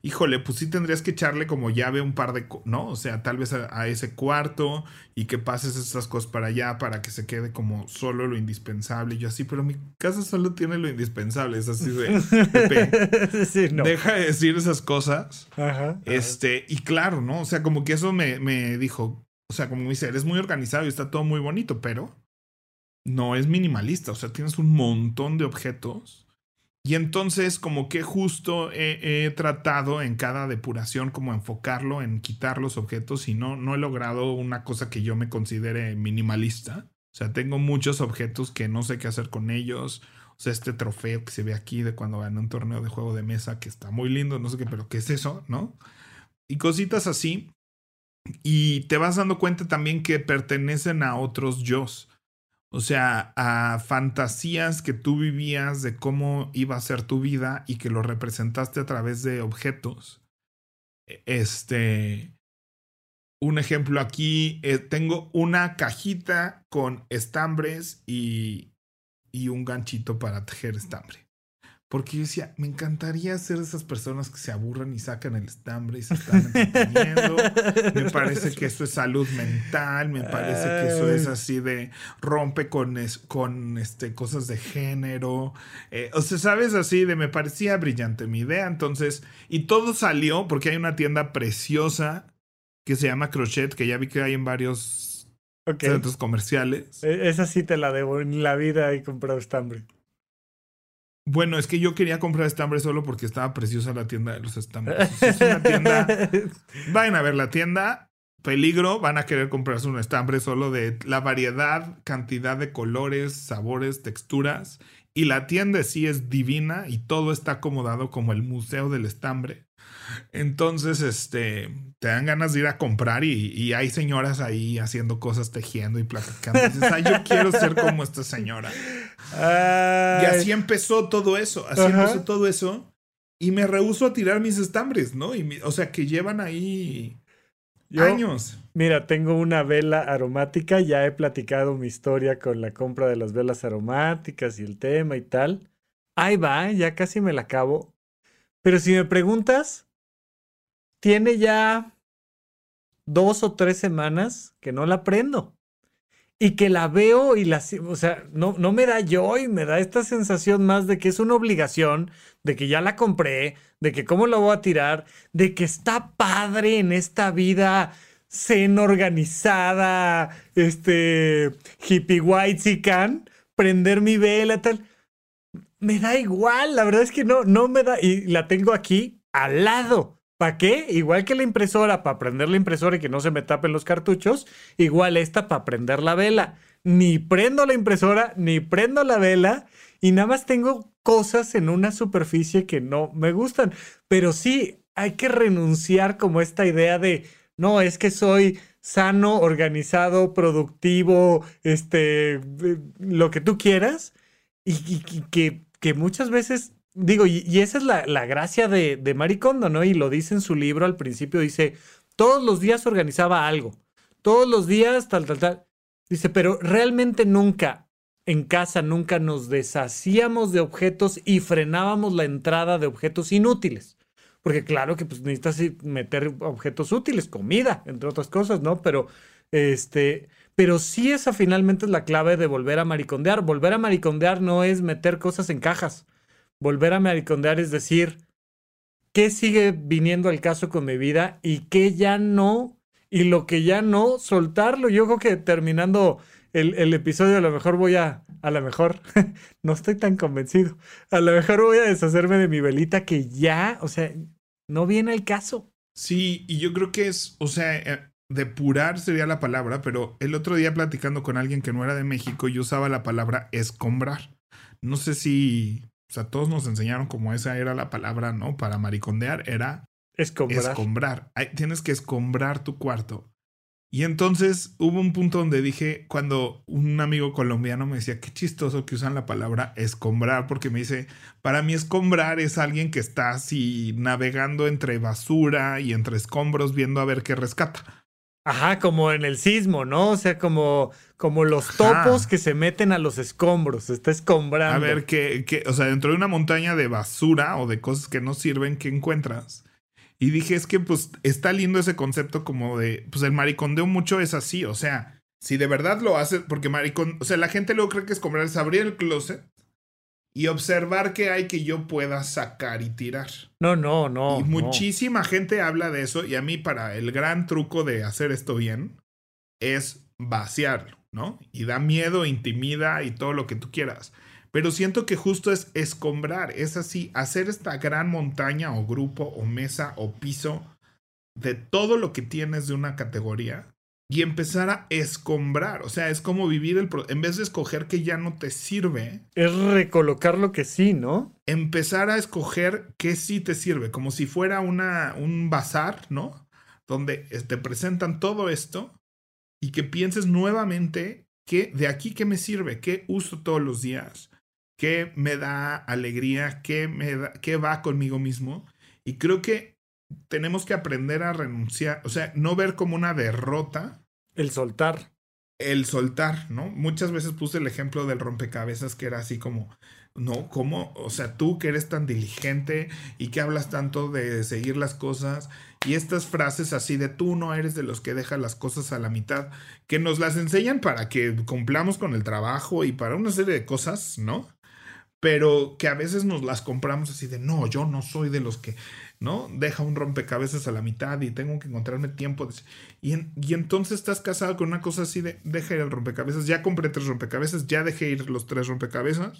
híjole, pues sí tendrías que echarle como llave un par de, ¿no? O sea, tal vez a, ese cuarto y que pases estas cosas para allá para que se quede como solo lo indispensable. Y yo así, pero mi casa solo tiene lo indispensable. Es así de, sí, no. deja de decir esas cosas. Ajá, Este, y claro, ¿no? O sea, como que eso me, me dijo, o sea, como me dice, eres muy organizado y está todo muy bonito, pero no es minimalista. O sea, tienes un montón de objetos y entonces como que justo he, tratado en cada depuración como enfocarlo en quitar los objetos y no, no he logrado una cosa que yo me considere minimalista. O sea, tengo muchos objetos que no sé qué hacer con ellos. O sea, este trofeo que se ve aquí de cuando gané un torneo de juego de mesa que está muy lindo, no sé qué, pero ¿qué es eso? ¿No? Y cositas así. Y te vas dando cuenta también que pertenecen a otros yo. O sea, a fantasías que tú vivías de cómo iba a ser tu vida y que lo representaste a través de objetos. E, este, un ejemplo aquí, eh, tengo una cajita con estambres y, y un ganchito para tejer estambre. Porque yo decía, me encantaría ser de esas personas que se aburran y sacan el estambre y se están entreteniendo. me parece que eso es salud mental, me parece que eso es así de rompe con, con este, cosas de género. Eh, o sea, sabes, así de me parecía brillante mi idea. Entonces, y todo salió porque hay una tienda preciosa que se llama Crochet, que ya vi que hay en varios centros comerciales. E, esa sí te la debo en la vida he comprado estambre. Bueno, es que yo quería comprar estambre solo porque estaba preciosa la tienda de los estambres. es una tienda. Vayan a ver la tienda. Peligro, van a querer comprarse un estambre solo de la variedad, cantidad de colores, sabores, texturas. Y la tienda sí es divina y todo está acomodado como el museo del estambre. Entonces, este, te dan ganas de ir a comprar y, hay señoras ahí haciendo cosas, tejiendo y platicando. dices, yo quiero ser como esta señora. Y así empezó todo eso, así empezó todo eso. Y me rehuso a tirar mis estambres, ¿no? Y o sea, que llevan ahí años. Mira, tengo una vela aromática, ya he platicado mi historia con la compra de las velas aromáticas y el tema y tal. Ahí va, ya casi me la acabo. Pero si me preguntas, tiene ya dos o tres semanas que no la prendo. Y que la veo y la... O sea, no, no me da yo y me da esta sensación más de que es una obligación, de que ya la compré, de que cómo la voy a tirar, de que está padre en esta vida zen organizada, este, hippie white can, prender mi vela, tal. Me da igual, la verdad es que no, no me da, y la tengo aquí al lado. ¿Para qué? Igual que la impresora, para prender la impresora y que no se me tapen los cartuchos, igual esta para prender la vela. Ni prendo la impresora, ni prendo la vela, y nada más tengo cosas en una superficie que no me gustan. Pero sí, hay que renunciar como esta idea de, no, es que soy sano, organizado, productivo, este, eh, lo que tú quieras, y, que, que muchas veces digo, y, esa es la, gracia de, de Maricondo, ¿no? Y lo dice en su libro al principio, dice, todos los días organizaba algo, todos los días tal, tal, tal. Dice, pero realmente nunca en casa, nunca nos deshacíamos de objetos y frenábamos la entrada de objetos inútiles. Porque claro que pues, necesitas meter objetos útiles, comida, entre otras cosas, ¿no? Pero, este, pero sí esa finalmente es la clave de volver a maricondear. Volver a maricondear no es meter cosas en cajas volver a maricondear es decir, ¿qué sigue viniendo al caso con mi vida y qué ya no? Y lo que ya no, soltarlo. Yo creo que terminando el, el episodio a lo mejor voy a, a lo mejor, no estoy tan convencido, a lo mejor voy a deshacerme de mi velita que ya, o sea, no viene al caso. Sí, y yo creo que es, o sea, eh, depurar sería la palabra, pero el otro día platicando con alguien que no era de México, yo usaba la palabra escombrar. No sé si o sea, todos nos enseñaron como esa era la palabra, ¿no? Para maricondear era escombrar. escombrar. tienes que escombrar tu cuarto. Y entonces hubo un punto donde dije, cuando un amigo colombiano me decía, qué chistoso que usan la palabra escombrar, porque me dice, para mí escombrar es alguien que está así navegando entre basura y entre escombros viendo a ver qué rescata. Ajá, como en el sismo, ¿no? O sea, como, como los topos que se meten a los escombros, está escombrando. A ver, qué, o sea, dentro de una montaña de basura o de cosas que no sirven, ¿qué encuentras? Y dije, es que pues está lindo ese concepto como de, pues el maricondeo mucho es así, o sea, si de verdad lo haces, porque maricón, o sea, la gente luego cree que es comprar, es abrir el closet y observar qué hay que yo pueda sacar y tirar. No, no, no. Y muchísima gente habla de eso y a mí para el gran truco de hacer esto bien es vaciarlo, ¿no? Y da miedo, intimida y todo lo que tú quieras. Pero siento que justo es escombrar, es así, hacer esta gran montaña o grupo o mesa o piso de todo lo que tienes de una categoría y empezar a escombrar. O sea, es como vivir el... En vez de escoger que ya no te sirve. Es recolocar lo que sí, ¿no? Empezar a escoger qué sí te sirve, como si fuera una, un bazar, ¿no? Donde te presentan todo esto y que pienses nuevamente que de aquí qué me sirve, qué uso todos los días qué me da alegría, qué, me da, qué va conmigo mismo. Y creo que tenemos que aprender a renunciar, o sea, no ver como una derrota. El soltar. El soltar, ¿no? Muchas veces puse el ejemplo del rompecabezas que era así como, no, ¿cómo? O sea, tú que eres tan diligente y que hablas tanto de seguir las cosas y estas frases así de tú no eres de los que dejan las cosas a la mitad, que nos las enseñan para que cumplamos con el trabajo y para una serie de cosas, ¿no? pero que a veces nos las compramos así de, no, yo no soy de los que, ¿no? Deja un rompecabezas a la mitad y tengo que encontrarme tiempo. Y, y entonces estás casado con una cosa así de, deja ir el rompecabezas, ya compré tres rompecabezas, ya dejé ir los tres rompecabezas,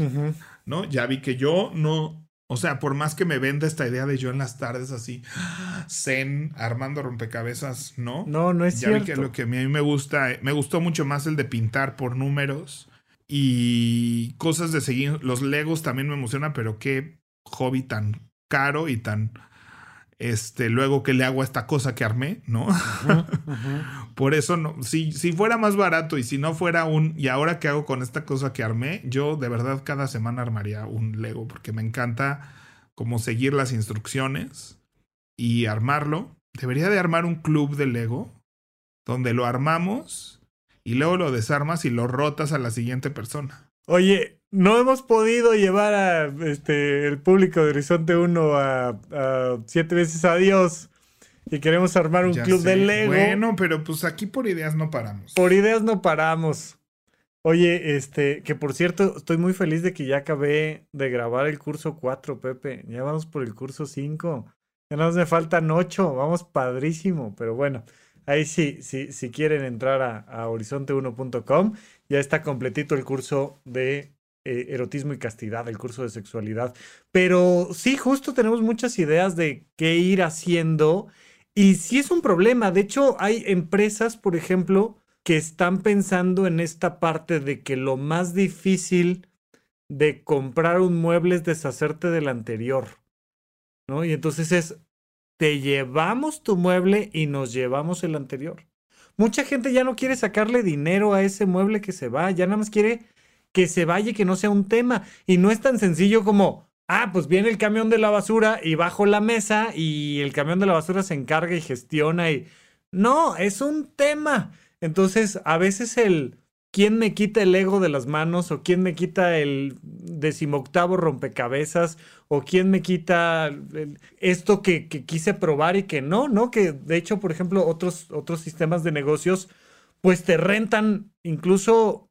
¿no? Ya vi que yo no, o sea, por más que me venda esta idea de yo en las tardes así, zen, armando rompecabezas, ¿no? No, no es ya cierto. vi que lo que a mí me gusta, me gustó mucho más el de pintar por números y cosas de seguir. Los Legos también me emocionan, pero qué hobby tan caro y tan. Este, luego que le hago a esta cosa que armé, ¿no? Por eso no, si, si fuera más barato y si no fuera un, y ahora qué hago con esta cosa que armé, yo de verdad cada semana armaría un Lego porque me encanta como seguir las instrucciones y armarlo. Debería de armar un club de Lego donde lo armamos y luego lo desarmas y lo rotas a la siguiente persona. Oye, no hemos podido llevar a este el público de Horizonte 1 a, siete veces a Dios y queremos armar un club de Lego. Bueno, pero pues aquí por ideas no paramos. Por ideas no paramos. Oye, este, que por cierto, estoy muy feliz de que ya acabé de grabar el curso 4, Pepe. Ya vamos por el curso 5. Ya nos me faltan 8. Vamos padrísimo, pero bueno. Ahí sí, sí, si quieren entrar a, horizonte1.com, ya está completito el curso de eh, erotismo y castidad, el curso de sexualidad. Pero sí, justo tenemos muchas ideas de qué ir haciendo. Y sí es un problema. De hecho, hay empresas, por ejemplo, que están pensando en esta parte de que lo más difícil de comprar un mueble es deshacerte del anterior. ¿No? Y entonces es, te llevamos tu mueble y nos llevamos el anterior. Mucha gente ya no quiere sacarle dinero a ese mueble que se va, ya nada más quiere que se vaya y que no sea un tema. Y no es tan sencillo como, ah, pues viene el camión de la basura y bajo la mesa y el camión de la basura se encarga y gestiona y... No, es un tema. Entonces, a veces el, ¿Quién me quita el ego de las manos? ¿O quién me quita el decimoctavo rompecabezas? ¿O quién me quita esto que, quise probar y que no? ¿No? Que de hecho, por ejemplo, otros, otros sistemas de negocios, pues te rentan incluso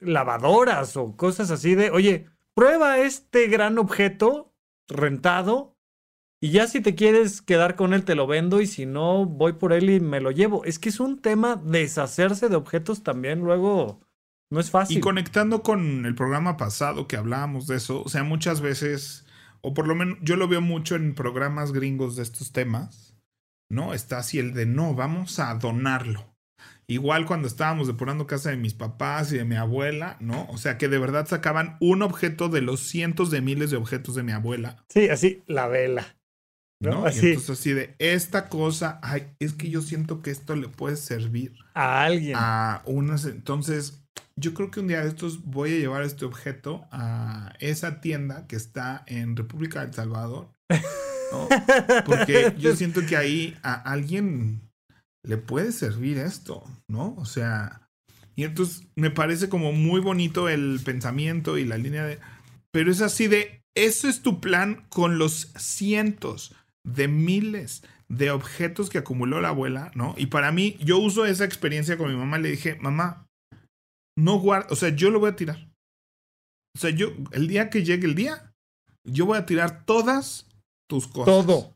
lavadoras o cosas así de, oye, prueba este gran objeto rentado y ya si te quieres quedar con él, te lo vendo y si no, voy por él y me lo llevo. Es que es un tema deshacerse de objetos también luego. No es fácil. Y conectando con el programa pasado que hablábamos de eso, o sea, muchas veces, o por lo menos yo lo veo mucho en programas gringos de estos temas, ¿no? Está así el de no, vamos a donarlo. Igual cuando estábamos depurando casa de mis papás y de mi abuela, ¿no? O sea, que de verdad sacaban un objeto de los cientos de miles de objetos de mi abuela. Sí, así, la vela ¿no? Y entonces así de, esta cosa, ay, es que yo siento que esto le puede servir. A alguien. A unas, entonces, yo creo que un día de estos voy a llevar este objeto a esa tienda que está en República del Salvador. Porque yo siento que ahí a alguien le puede servir esto, ¿no? O sea, y entonces me parece como muy bonito el pensamiento y la línea de... Pero es así de, eso es tu plan con los cientos de miles de objetos que acumuló la abuela, ¿no? Y para mí, yo uso esa experiencia con mi mamá, le dije, mamá, no guarda, o sea, yo lo voy a tirar. O sea, yo, el día que llegue el día, yo voy a tirar todas tus cosas. Todo.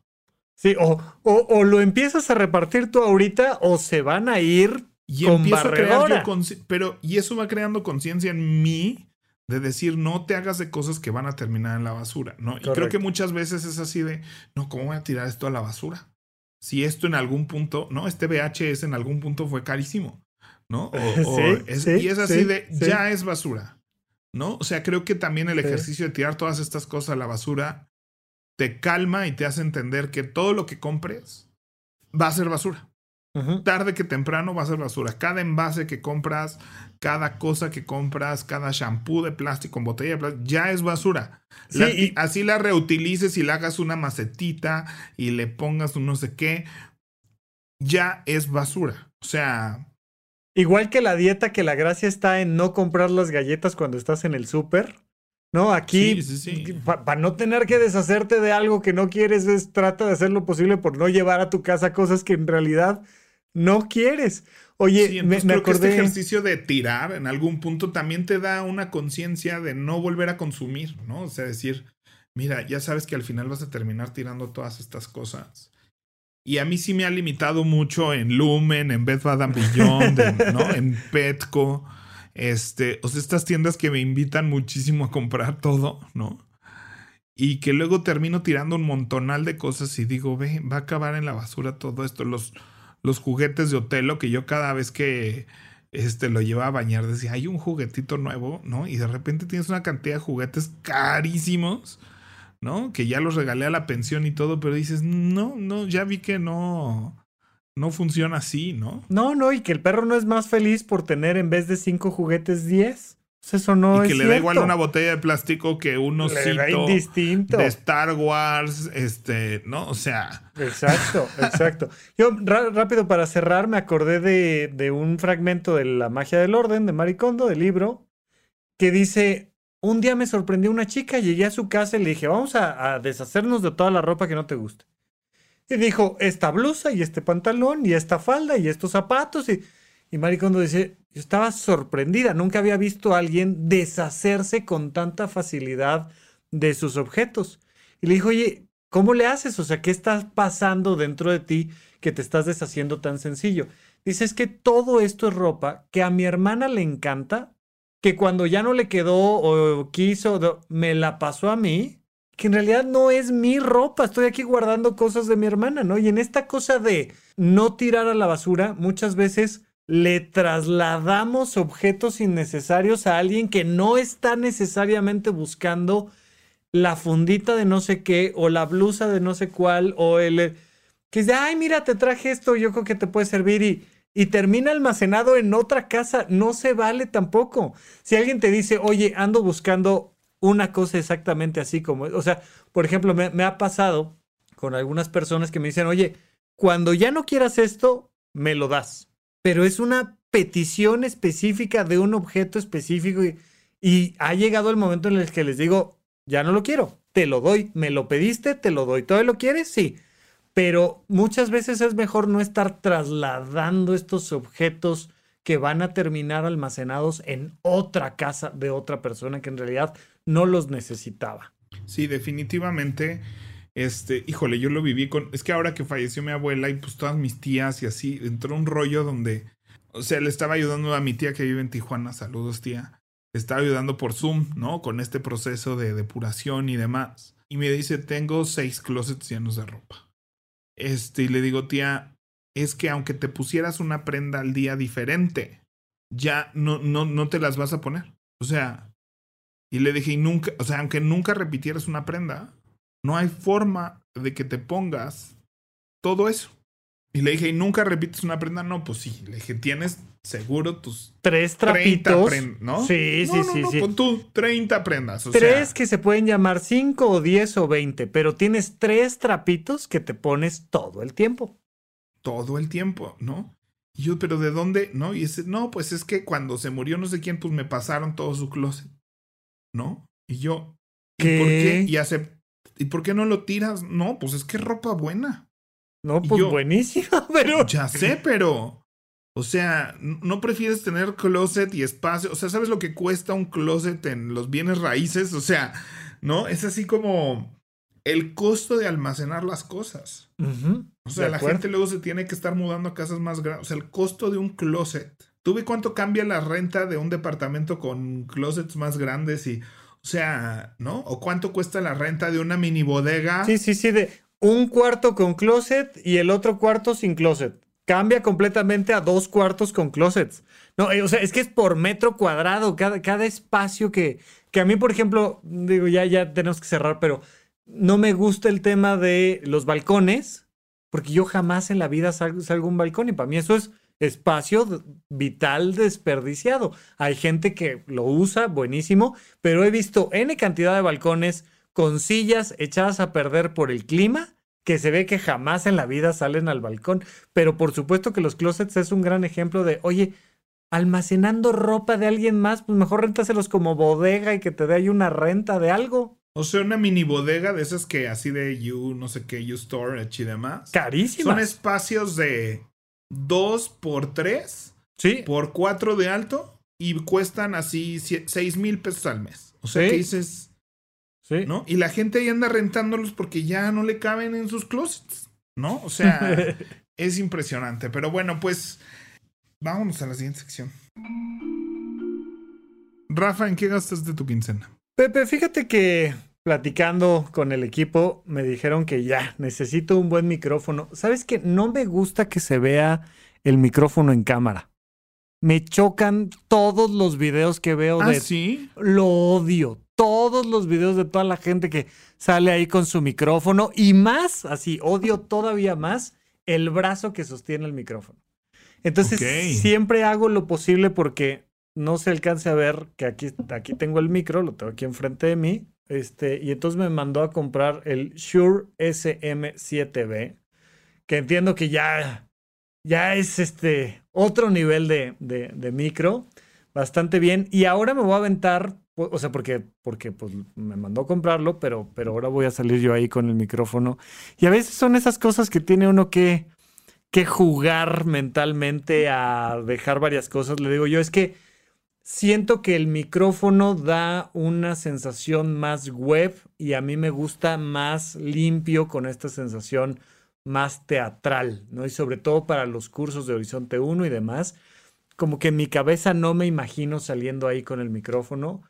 Sí, o, o, lo empiezas a repartir tú ahorita o se van a ir y con barredora. pero, y eso va creando conciencia en mí de decir, no te hagas de cosas que van a terminar en la basura, ¿no? Y creo que muchas veces es así de, no, ¿cómo voy a tirar esto a la basura? Si esto en algún punto, no, este VHS en algún punto fue carísimo, ¿no? y es así de, ya es basura, ¿no? O sea, creo que también el ejercicio de tirar todas estas cosas a la basura te calma y te hace entender que todo lo que compres va a ser basura. Tarde que temprano va a ser basura. Cada envase que compras, cada cosa que compras, cada shampoo de plástico en botella de plástico, ya es basura. y... Así la reutilices y le hagas una macetita y le pongas un no sé qué, ya es basura. O sea... Igual que la dieta, que la gracia está en no comprar las galletas cuando estás en el súper. No, aquí, para no tener que deshacerte de algo que no quieres, es trata de hacer lo posible por no llevar a tu casa cosas que en realidad no quieres. Oye, me, creo que este ejercicio de tirar en algún punto también te da una conciencia de no volver a consumir, ¿no? O sea, decir, mira, ya sabes que al final vas a terminar tirando todas estas cosas. Y a mí sí me ha limitado mucho en Lumen, en Bed Bath Beyond, ¿no? En Petco. Este, o sea, estas tiendas que me invitan muchísimo a comprar todo, ¿no? Y que luego termino tirando un montonal de cosas y digo, ve, va a acabar en la basura todo esto. Los, los juguetes de Otelo que yo cada vez que este, lo llevaba a bañar decía, hay un juguetito nuevo, ¿no? Y de repente tienes una cantidad de juguetes carísimos, ¿no? Que ya los regalé a la pensión y todo, pero dices, no, no, ya vi que no, no funciona así, ¿no? No, no, y que el perro no es más feliz por tener en vez de cinco juguetes, diez. Pues eso no y que le da igual una botella de plástico que un osito de Star Wars, este, ¿no? O sea. Exacto, exacto. Yo, rápido para cerrar, me acordé de, de, un fragmento de La magia del orden de Maricondo, del libro, que dice: Un día me sorprendió una chica, llegué a su casa y le dije, vamos a, a deshacernos de toda la ropa que no te guste. Y dijo, esta blusa y este pantalón y esta falda y estos zapatos. Y, y Maricondo dice, yo estaba sorprendida, nunca había visto a alguien deshacerse con tanta facilidad de sus objetos. Y le dijo, oye, ¿cómo le haces? O sea, ¿qué está pasando dentro de ti que te estás deshaciendo tan sencillo? Dice, es que todo esto es ropa que a mi hermana le encanta, que cuando ya no le quedó o quiso, me la pasó a mí, que en realidad no es mi ropa, estoy aquí guardando cosas de mi hermana, ¿no? Y en esta cosa de no tirar a la basura, muchas veces le trasladamos objetos innecesarios a alguien que no está necesariamente buscando la fundita de no sé qué o la blusa de no sé cuál o el que dice, ay, mira, te traje esto, yo creo que te puede servir y, y termina almacenado en otra casa, no se vale tampoco. Si alguien te dice, oye, ando buscando una cosa exactamente así como, o sea, por ejemplo, me, ha pasado con algunas personas que me dicen, oye, cuando ya no quieras esto, me lo das pero es una petición específica de un objeto específico y, ha llegado el momento en el que les digo, ya no lo quiero, te lo doy, me lo pediste, te lo doy, ¿todo lo quieres? Sí. Pero muchas veces es mejor no estar trasladando estos objetos que van a terminar almacenados en otra casa de otra persona que en realidad no los necesitaba. Sí, definitivamente este, híjole, yo lo viví con. Es que ahora que falleció mi abuela y pues todas mis tías y así, entró un rollo donde. O sea, le estaba ayudando a mi tía que vive en Tijuana. Saludos, tía. Estaba ayudando por Zoom, ¿no? Con este proceso de depuración y demás. Y me dice: Tengo seis closets llenos de ropa. Este, y le digo, tía, es que aunque te pusieras una prenda al día diferente, ya no, no, no te las vas a poner. O sea, y le dije, y nunca, o sea, aunque nunca repitieras una prenda, no hay forma de que te pongas todo eso. Y le dije, ¿y nunca repites una prenda? No, pues sí. Le dije, tienes seguro tus tres trapitos. ¿no? Sí, sí, sí, sí. Pon tú 30 prendas. O tres que se pueden llamar 5 o 10 o 20, pero tienes tres trapitos que te pones todo el tiempo. Todo el tiempo, ¿no? Y yo, ¿pero de dónde? ¿No? Y ese, no, pues es que cuando se murió no sé quién, pues me pasaron todo su closet. ¿No? Y yo, ¿y por qué? Y, hace, ¿Y por qué no lo tiras? No, pues es que es ropa buena. No, pues buenísima, pero. Ya sé, pero. O sea, ¿no prefieres tener closet y espacio? O sea, ¿sabes lo que cuesta un closet en los bienes raíces? O sea, ¿no? Es así como el costo de almacenar las cosas. o sea, la gente luego se tiene que estar mudando a casas más grandes. O sea, el costo de un closet. ¿Tú ves cuánto cambia la renta de un departamento con closets más grandes y, o sea, ¿no? O cuánto cuesta la renta de una mini bodega. Sí, sí, sí, de un cuarto con closet y el otro cuarto sin closet cambia completamente a dos cuartos con closets. No, eh, o sea, es que es por metro cuadrado, cada, cada espacio que, que a mí, por ejemplo, digo, ya, ya tenemos que cerrar, pero no me gusta el tema de los balcones, porque yo jamás en la vida salgo, salgo un balcón y para mí eso es espacio vital desperdiciado. Hay gente que lo usa, buenísimo, pero he visto N cantidad de balcones con sillas echadas a perder por el clima que se ve que jamás en la vida salen al balcón. Pero por supuesto que los closets es un gran ejemplo de, oye, almacenando ropa de alguien más, pues mejor réntaselos como bodega y que te dé ahí una renta de algo. O sea, una mini bodega de esas que así de You, no sé qué, You Storage y demás. Carísimas. Son espacios de 2 por 3. Sí. Por 4 de alto y cuestan así 6 mil pesos al mes. O sea, que dices, ¿No? Y la gente ahí anda rentándolos porque ya no le caben en sus closets, ¿no? O sea, es impresionante. Pero bueno, pues vámonos a la siguiente sección. Rafa, ¿en qué gastas de tu quincena? Pepe, fíjate que platicando con el equipo me dijeron que ya necesito un buen micrófono. ¿Sabes que no me gusta que se vea el micrófono en cámara? Me chocan todos los videos que veo ¿Ah, de sí? Lo odio todos los videos de toda la gente que sale ahí con su micrófono y más, así, odio todavía más el brazo que sostiene el micrófono. Entonces, siempre hago lo posible porque no se alcance a ver que aquí, aquí tengo el micro, lo tengo aquí enfrente de mí. Este, y entonces me mandó a comprar el Shure SM7B, que entiendo que ya, ya es este otro nivel de, de, de micro, bastante bien. Y ahora me voy a aventar o sea, porque, porque pues, me mandó a comprarlo, pero, pero ahora voy a salir yo ahí con el micrófono. Y a veces son esas cosas que tiene uno que, que jugar mentalmente a dejar varias cosas. Le digo yo, es que siento que el micrófono da una sensación más web y a mí me gusta más limpio con esta sensación más teatral, ¿no? Y sobre todo para los cursos de Horizonte 1 y demás, como que en mi cabeza no me imagino saliendo ahí con el micrófono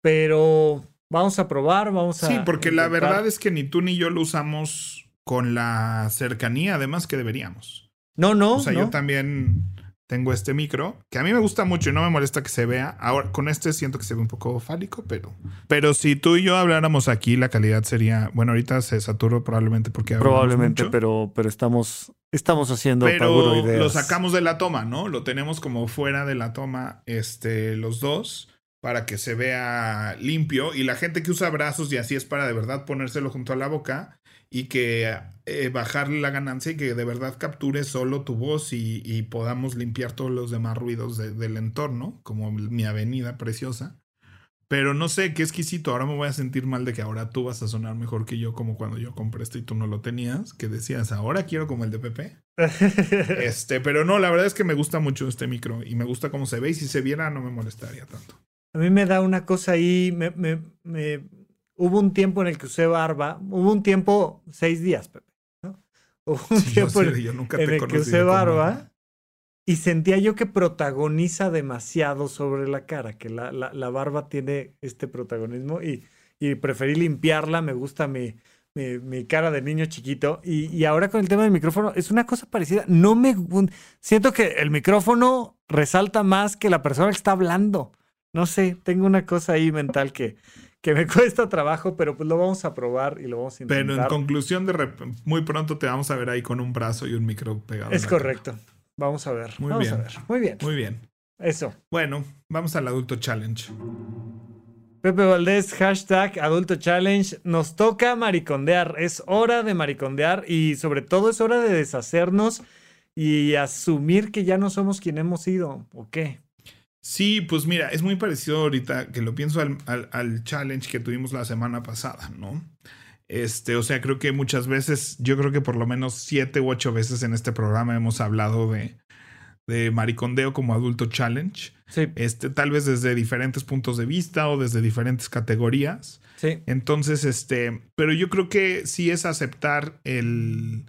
pero vamos a probar, vamos a... Sí, porque la verdad es que ni tú ni yo lo usamos con la cercanía, además que deberíamos. No, no. O sea, yo también tengo este micro, que a mí me gusta mucho y no me molesta que se vea. Ahora, con este siento que se ve un poco fálico, pero... Pero si tú y yo habláramos aquí, la calidad sería... Bueno, ahorita se saturó probablemente porque... Probablemente, pero, pero estamos... Estamos haciendo pero lo sacamos de la toma, ¿no? Lo tenemos como fuera de la toma, este, los dos para que se vea limpio y la gente que usa brazos y así es para de verdad ponérselo junto a la boca y que eh, bajarle la ganancia y que de verdad capture solo tu voz y, podamos limpiar todos los demás ruidos del entorno, como mi avenida preciosa. Pero no sé, qué exquisito. Ahora me voy a sentir mal de que ahora tú vas a sonar mejor que yo, como cuando yo compré esto y tú no lo tenías, que decías, ahora quiero como el de Pepe. este, pero no, la verdad es que me gusta mucho este micro y me gusta cómo se ve y si se viera no me molestaría tanto. A mí me da una cosa ahí, me, me, me, hubo un tiempo en el que usé barba, hubo un tiempo, seis días, Pepe, ¿no? Hubo un tiempo en, el que usé barba y sentía yo que protagoniza demasiado sobre la cara, que la, la, la barba tiene este protagonismo y, y, preferí limpiarla, me gusta mi, mi, mi cara de niño chiquito y, y, ahora con el tema del micrófono es una cosa parecida, no me, siento que el micrófono resalta más que la persona que está hablando no sé, tengo una cosa ahí mental que, que me cuesta trabajo, pero pues lo vamos a probar y lo vamos a intentar. Pero en conclusión, de muy pronto te vamos a ver ahí con un brazo y un micro pegado. Es correcto. Vamos a ver. Muy vamos bien. a ver. Muy bien. Muy bien. Eso. Bueno, vamos al adulto challenge. Pepe Valdés, hashtag Adulto Challenge. Nos toca maricondear. Es hora de maricondear y sobre todo es hora de deshacernos y asumir que ya no somos quien hemos sido. ¿O qué? Sí, pues mira, es muy parecido ahorita que lo pienso al, al, al, challenge que tuvimos la semana pasada, ¿no? Este, o sea, creo que muchas veces, yo creo que por lo menos siete u ocho veces en este programa hemos hablado de, de maricondeo como adulto challenge. Sí. Este, tal vez desde diferentes puntos de vista o desde diferentes categorías. Sí. Entonces, este, pero yo creo que sí es aceptar el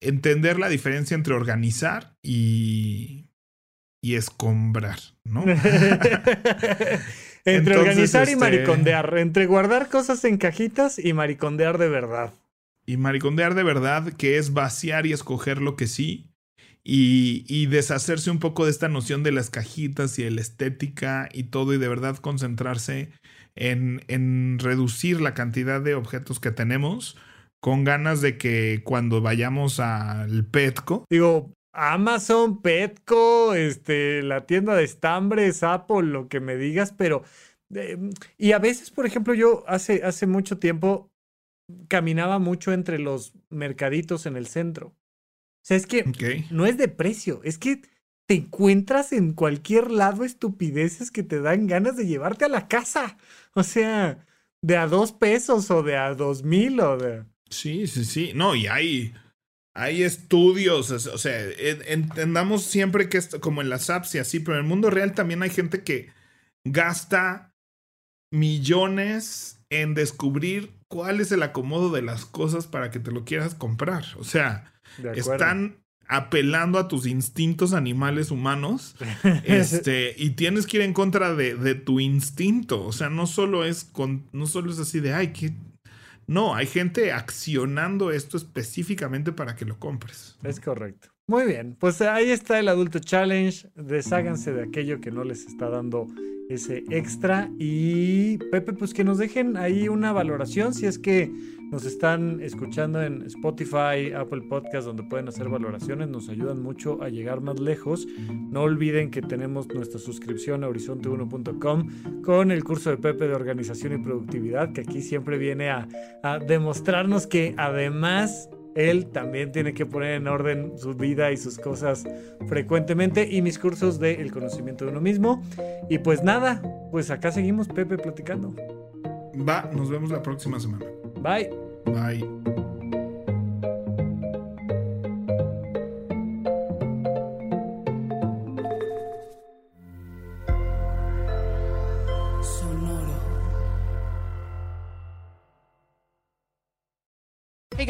entender la diferencia entre organizar y, y escombrar, ¿no? entre Entonces, organizar y este- maricondear, entre guardar cosas en cajitas y maricondear de verdad. Y maricondear de verdad, que es vaciar y escoger lo que sí. Y, y deshacerse un poco de esta noción de las cajitas y de la estética y todo, y de verdad concentrarse en, en reducir la cantidad de objetos que tenemos, con ganas de que cuando vayamos al Petco, Digo, Amazon, Petco, este, la tienda de estambres, Apple, lo que me digas, pero... eh, y a veces, por ejemplo, yo hace, hace mucho tiempo caminaba mucho entre los mercaditos en el centro. O sea, es que no es de precio, es que te encuentras en cualquier lado estupideces que te dan ganas de llevarte a la casa. O sea, de a dos pesos o de a dos mil o de... Sí, sí, sí. No, y hay, hay estudios, o sea, entendamos siempre que esto, como en las apps y así, pero en el mundo real también hay gente que gasta millones en descubrir cuál es el acomodo de las cosas para que te lo quieras comprar. O sea, están apelando a tus instintos animales humanos este, y tienes que ir en contra de, de tu instinto. O sea, no solo es con, no solo es así de ay, que. No, hay gente accionando esto específicamente para que lo compres. Es correcto. Muy bien, pues ahí está el adulto challenge. Desháganse de aquello que no les está dando ese extra. Y Pepe, pues que nos dejen ahí una valoración si es que nos están escuchando en Spotify, Apple Podcast, donde pueden hacer valoraciones. Nos ayudan mucho a llegar más lejos. No olviden que tenemos nuestra suscripción a horizonte1.com con el curso de Pepe de organización y productividad, que aquí siempre viene a, a demostrarnos que además él también tiene que poner en orden su vida y sus cosas frecuentemente y mis cursos de el conocimiento de uno mismo. Y pues nada, pues acá seguimos Pepe platicando. Va, nos vemos la próxima semana. Bye. Bye.